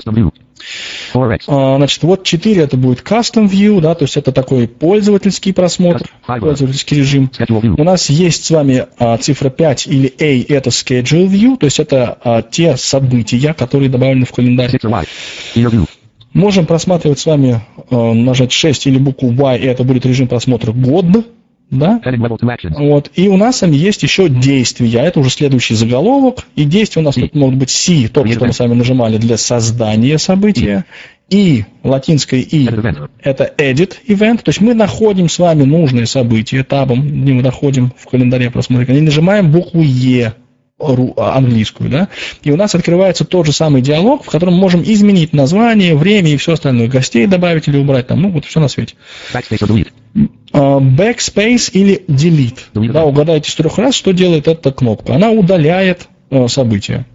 значит, вот 4 это будет Custom View, да, то есть это такой пользовательский просмотр, пользовательский режим. У нас есть с вами а, цифра 5 или A, это Schedule View, то есть это а, те события, которые добавлены в календарь. Можем просматривать с вами, а, нажать 6 или букву Y, и это будет режим просмотра год, да? Вот. И у нас есть еще действия. Это уже следующий заголовок. И действия у нас тут могут быть C, то, что мы с вами нажимали для создания события. И. Латинское И это edit event, то есть мы находим с вами нужные события табом, где мы находим в календаре просмотра, и нажимаем букву Е, английскую, да, и у нас открывается тот же самый диалог, в котором мы можем изменить название, время и все остальное, гостей добавить или убрать, там, ну, вот все на свете. А, backspace или delete. Да, угадайте с трех раз, что делает эта кнопка. Она удаляет э, события.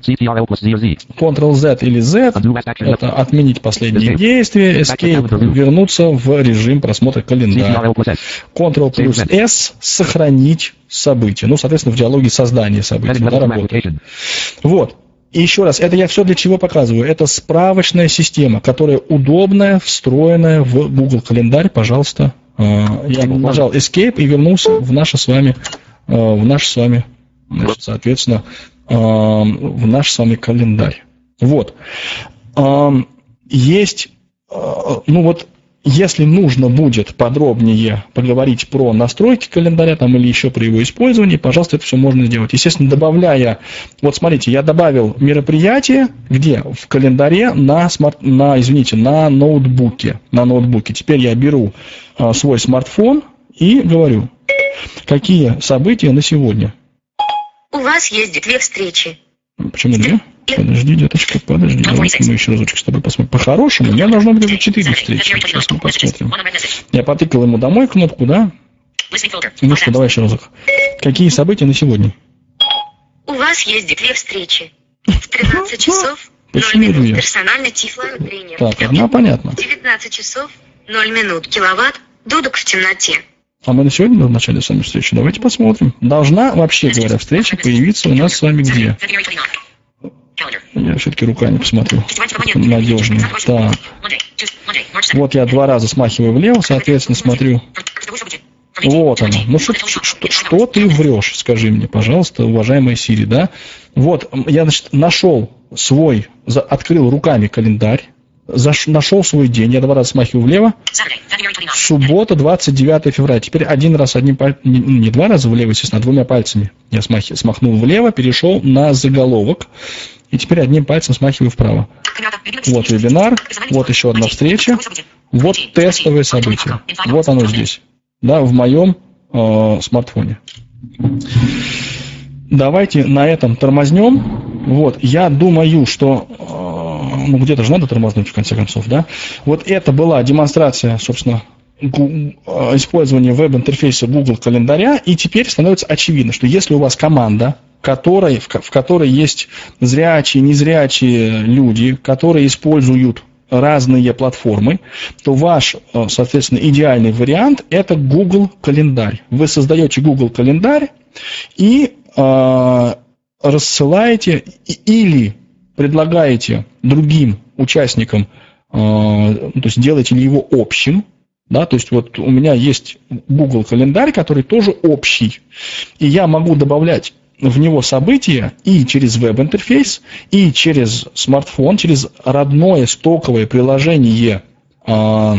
Ctrl-Z или Z – это отменить последние действия, Escape – вернуться в режим просмотра календаря. Ctrl плюс S – сохранить события. Ну, соответственно, в диалоге создания событий. Да, Вот. И еще раз, это я все для чего показываю? Это справочная система, которая удобная, встроенная в Google календарь. Пожалуйста, я нажал Escape и вернулся в наше с вами, э, в наш с вами, значит, соответственно, э, в наш с вами календарь. Вот. Есть, ну вот если нужно будет подробнее поговорить про настройки календаря там, или еще про его использование, пожалуйста, это все можно сделать. Естественно, добавляя, вот смотрите, я добавил мероприятие, где? В календаре на, смарт, на извините, на ноутбуке. На ноутбуке. Теперь я беру а, свой смартфон и говорю, какие события на сегодня. У вас есть две встречи. Почему две? Подожди, деточка, подожди. Давайте мы еще разочек с тобой посмотрим. По-хорошему, у меня должно быть уже четыре встречи. Сейчас мы посмотрим. Я потыкал ему домой кнопку, да? Ну что, давай еще разок. Какие события на сегодня? У вас есть две встречи. В 13 часов 0 минут персональный тифлотренер. Так, одна понятно. В 19 часов 0 минут киловатт дудок в темноте. А мы на сегодня назначали с вами встречу. Давайте посмотрим. Должна, вообще говоря, встреча появиться у нас с вами где? Я все-таки руками посмотрю. Надежнее. Так. Вот я два раза смахиваю влево, соответственно, смотрю. Вот оно. Ну что, что, что ты врешь, скажи мне, пожалуйста, уважаемая Сири, да? Вот, я, значит, нашел свой, открыл руками календарь, заш, нашел свой день, я два раза смахиваю влево. Суббота, 29 февраля. Теперь один раз одним пальцем, не, не два раза влево, естественно, а двумя пальцами. Я смах, смахнул влево, перешел на заголовок. И теперь одним пальцем смахиваю вправо. Вот вебинар, вот еще одна встреча, вот тестовые события. Вот оно здесь, да, в моем э, смартфоне. Давайте на этом тормознем. Вот, я думаю, что э, ну где-то же надо тормознуть в конце концов, да. Вот это была демонстрация, собственно, э, использования веб-интерфейса Google календаря, и теперь становится очевидно, что если у вас команда которой, в, в которой есть зрячие, незрячие люди, которые используют разные платформы, то ваш, э, соответственно, идеальный вариант – это Google календарь. Вы создаете Google календарь и э, рассылаете или предлагаете другим участникам, э, то есть делаете ли его общим, да, то есть вот у меня есть Google календарь, который тоже общий, и я могу добавлять в него события и через веб-интерфейс, и через смартфон, через родное стоковое приложение э,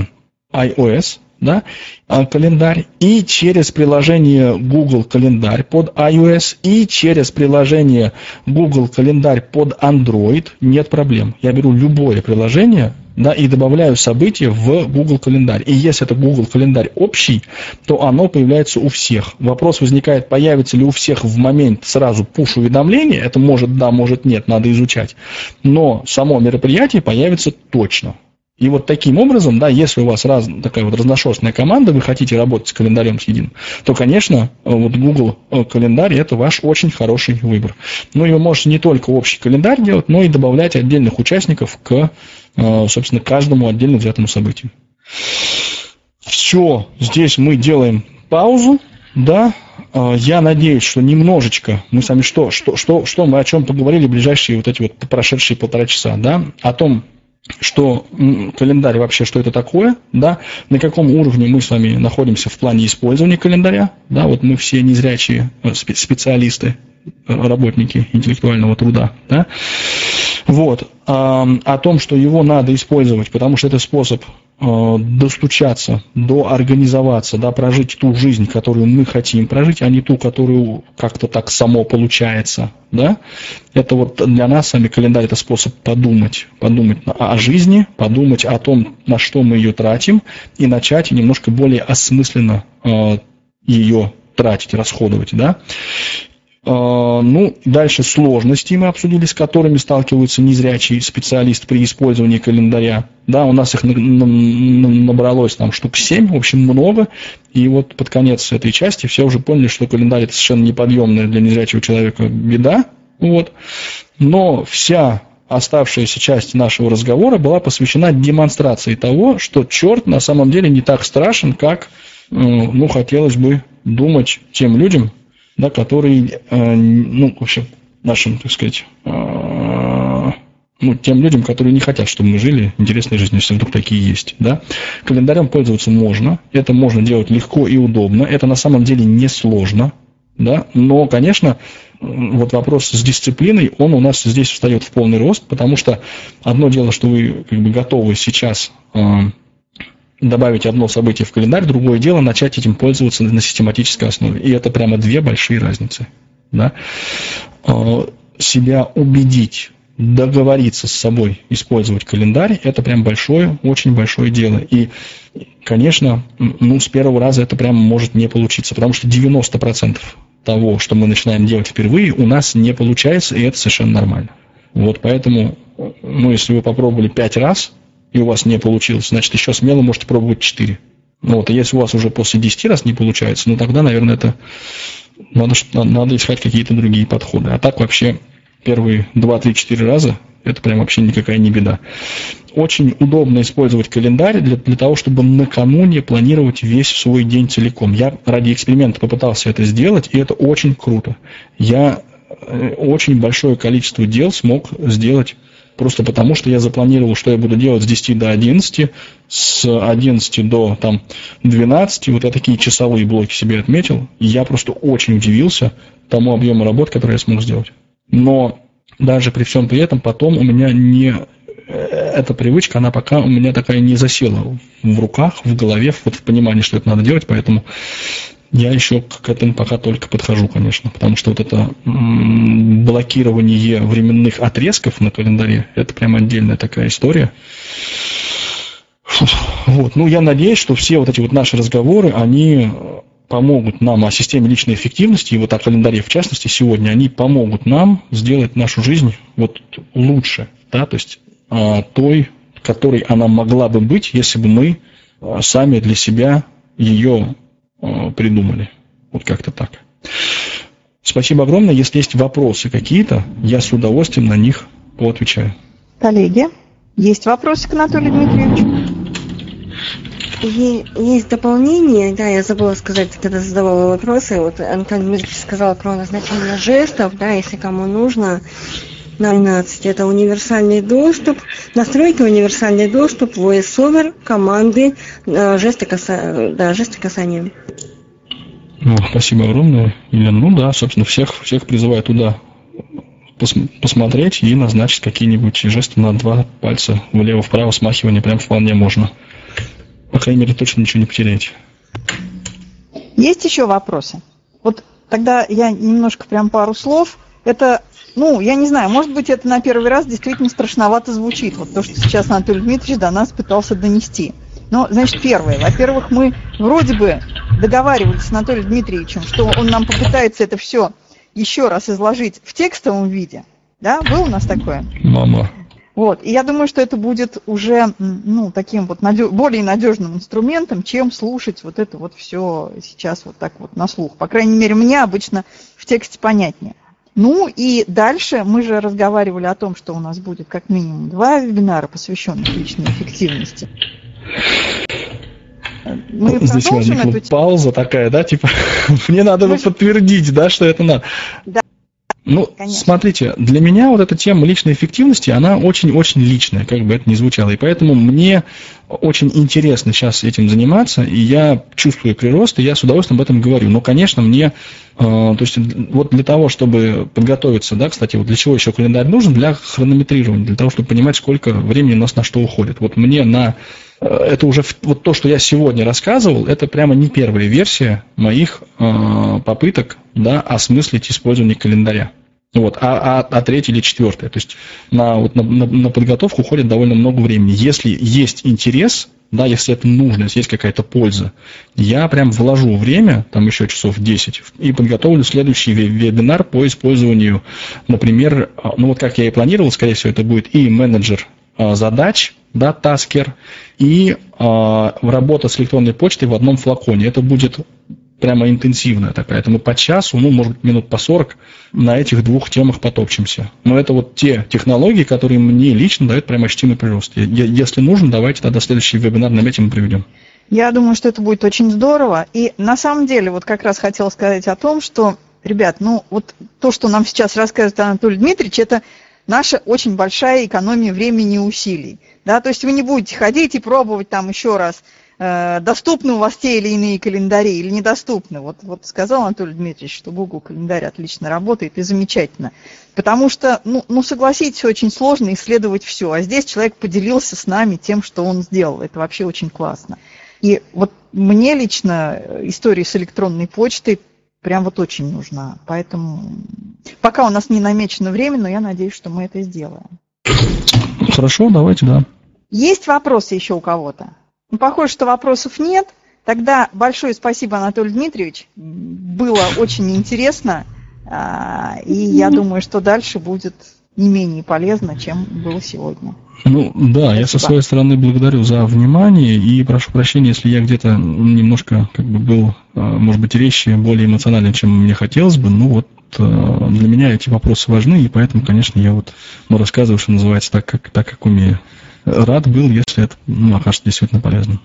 iOS, да, а, календарь, и через приложение Google календарь под iOS, и через приложение Google календарь под Android, нет проблем. Я беру любое приложение, да, и добавляю события в Google календарь. И если это Google календарь общий, то оно появляется у всех. Вопрос возникает, появится ли у всех в момент сразу пуш-уведомление, это может да, может нет, надо изучать. Но само мероприятие появится точно. И вот таким образом, да, если у вас раз, такая вот разношерстная команда, вы хотите работать с календарем с единым, то, конечно, вот Google э, календарь – это ваш очень хороший выбор. Ну и вы можете не только общий календарь делать, но и добавлять отдельных участников к, э, собственно, каждому отдельно взятому событию. Все, здесь мы делаем паузу, да, э, я надеюсь, что немножечко мы сами что, что, что, что мы о чем поговорили в ближайшие вот эти вот прошедшие полтора часа, да, о том, что календарь вообще, что это такое, да, на каком уровне мы с вами находимся в плане использования календаря, да, вот мы все незрячие э, специалисты, э, работники интеллектуального труда, да, вот, о том, что его надо использовать, потому что это способ достучаться, доорганизоваться, да, прожить ту жизнь, которую мы хотим прожить, а не ту, которую как-то так само получается, да, это вот для нас сами календарь это способ подумать, подумать о жизни, подумать о том, на что мы ее тратим, и начать немножко более осмысленно э, ее тратить, расходовать, да. А, ну, дальше сложности мы обсудили, с которыми сталкиваются незрячий специалист при использовании календаря. Да, у нас их набралось там штук 7, в общем, много. И вот под конец этой части все уже поняли, что календарь это совершенно неподъемная для незрячего человека беда. Вот. Но вся оставшаяся часть нашего разговора была посвящена демонстрации того, что черт на самом деле не так страшен, как ну, хотелось бы думать тем людям, да, который, э, ну, в общем, нашим, так сказать, э, ну, тем людям, которые не хотят, чтобы мы жили интересной жизнью, если вдруг такие есть, да. Календарем пользоваться можно, это можно делать легко и удобно, это на самом деле не сложно, да, но, конечно, вот вопрос с дисциплиной, он у нас здесь встает в полный рост, потому что одно дело, что вы как бы готовы сейчас э, добавить одно событие в календарь, другое дело начать этим пользоваться на систематической основе. И это прямо две большие разницы. Да? Э, себя убедить договориться с собой использовать календарь, это прям большое, очень большое дело. И, конечно, ну, с первого раза это прям может не получиться, потому что 90% того, что мы начинаем делать впервые, у нас не получается, и это совершенно нормально. Вот поэтому, ну, если вы попробовали пять раз, и у вас не получилось, значит, еще смело можете пробовать четыре. Ну, вот, а если у вас уже после десяти раз не получается, ну, тогда, наверное, это надо, надо искать какие-то другие подходы. А так вообще первые 2-3-4 раза, это прям вообще никакая не беда. Очень удобно использовать календарь для, для того, чтобы накануне планировать весь свой день целиком. Я ради эксперимента попытался это сделать, и это очень круто. Я э, очень большое количество дел смог сделать просто потому, что я запланировал, что я буду делать с 10 до 11, с 11 до там, 12, вот я такие часовые блоки себе отметил, и я просто очень удивился тому объему работы, который я смог сделать. Но даже при всем при этом потом у меня не э, эта привычка, она пока у меня такая не засела в руках, в голове, вот в понимании, что это надо делать, поэтому я еще к этому пока только подхожу, конечно, потому что вот это блокирование временных отрезков на календаре, это прям отдельная такая история. Вот, ну я надеюсь, что все вот эти вот наши разговоры, они помогут нам о системе личной эффективности, и вот о календаре в частности сегодня, они помогут нам сделать нашу жизнь вот лучше, да, то есть а, той, которой она могла бы быть, если бы мы а, сами для себя ее придумали. Вот как-то так. Спасибо огромное. Если есть вопросы какие-то, я с удовольствием на них поотвечаю. Коллеги, есть вопросы к Анатолию Дмитриевичу? Есть дополнение, да, я забыла сказать, когда задавала вопросы, вот Антон Дмитриевич сказал про назначение жестов, да, если кому нужно, 012 это универсальный доступ, настройки универсальный доступ, voiceover, команды, э, жесты, каса... да, жесты касания. Ну, спасибо огромное, Елена. Ну да, собственно, всех, всех призываю туда пос посмотреть и назначить какие-нибудь жесты на два пальца влево-вправо, смахивание прям вполне можно по крайней мере, точно ничего не потеряете. Есть еще вопросы? Вот тогда я немножко прям пару слов. Это, ну, я не знаю, может быть, это на первый раз действительно страшновато звучит. Вот то, что сейчас Анатолий Дмитриевич до нас пытался донести. Но, значит, первое. Во-первых, мы вроде бы договаривались с Анатолием Дмитриевичем, что он нам попытается это все еще раз изложить в текстовом виде. Да, было у нас такое? Мама. Вот. И я думаю, что это будет уже ну, таким вот надеж... более надежным инструментом, чем слушать вот это вот все сейчас вот так вот на слух. По крайней мере, мне обычно в тексте понятнее. Ну и дальше мы же разговаривали о том, что у нас будет как минимум два вебинара, посвященных личной эффективности. Мы Здесь возникла эту... пауза такая, да, типа, *laughs* мне надо мы... подтвердить, да, что это надо. Да, ну, Конечно. смотрите, для меня вот эта тема личной эффективности, она очень-очень личная, как бы это ни звучало. И поэтому мне очень интересно сейчас этим заниматься, и я чувствую прирост, и я с удовольствием об этом говорю. Но, конечно, мне, э, то есть вот для того, чтобы подготовиться, да, кстати, вот для чего еще календарь нужен? Для хронометрирования, для того, чтобы понимать, сколько времени у нас на что уходит. Вот мне на э, это уже вот то, что я сегодня рассказывал, это прямо не первая версия моих э, попыток да, осмыслить использование календаря. Вот, а, а, а третье или четвертое. То есть на, вот, на, на, на подготовку уходит довольно много времени. Если есть интерес, да, если это нужно, если есть какая-то польза, я прям вложу время, там еще часов 10, и подготовлю следующий вебинар по использованию, например, а, ну вот как я и планировал, скорее всего, это будет и менеджер а, задач, да, таскер, и а, работа с электронной почтой в одном флаконе. Это будет прямо интенсивная такая. Это мы по часу, ну, может быть, минут по 40 на этих двух темах потопчемся. Но это вот те технологии, которые мне лично дают прямо ощутимый прирост. Если нужно, давайте тогда следующий вебинар наметим и проведем. Я думаю, что это будет очень здорово. И на самом деле, вот как раз хотела сказать о том, что, ребят, ну вот то, что нам сейчас рассказывает Анатолий Дмитриевич, это наша очень большая экономия времени и усилий. Да, то есть вы не будете ходить и пробовать там еще раз, доступны у вас те или иные календари или недоступны. Вот, вот сказал Анатолий Дмитриевич, что Google календарь отлично работает и замечательно. Потому что, ну, ну, согласитесь, очень сложно исследовать все. А здесь человек поделился с нами тем, что он сделал. Это вообще очень классно. И вот мне лично история с электронной почтой прям вот очень нужна. Поэтому пока у нас не намечено время, но я надеюсь, что мы это сделаем. Хорошо, давайте, да. Есть вопросы еще у кого-то? Ну, похоже, что вопросов нет. Тогда большое спасибо, Анатолий Дмитриевич. Было очень интересно. А, и я думаю, что дальше будет не менее полезно, чем было сегодня. Ну да, Спасибо. я со своей стороны благодарю за внимание и прошу прощения, если я где-то немножко как бы был, а, может быть, речи более эмоциональный, чем мне хотелось бы. Ну вот а, для меня эти вопросы важны, и поэтому, конечно, я вот ну, рассказываю, что называется, так как, так как умею. Рад был, если это ну, окажется действительно полезным.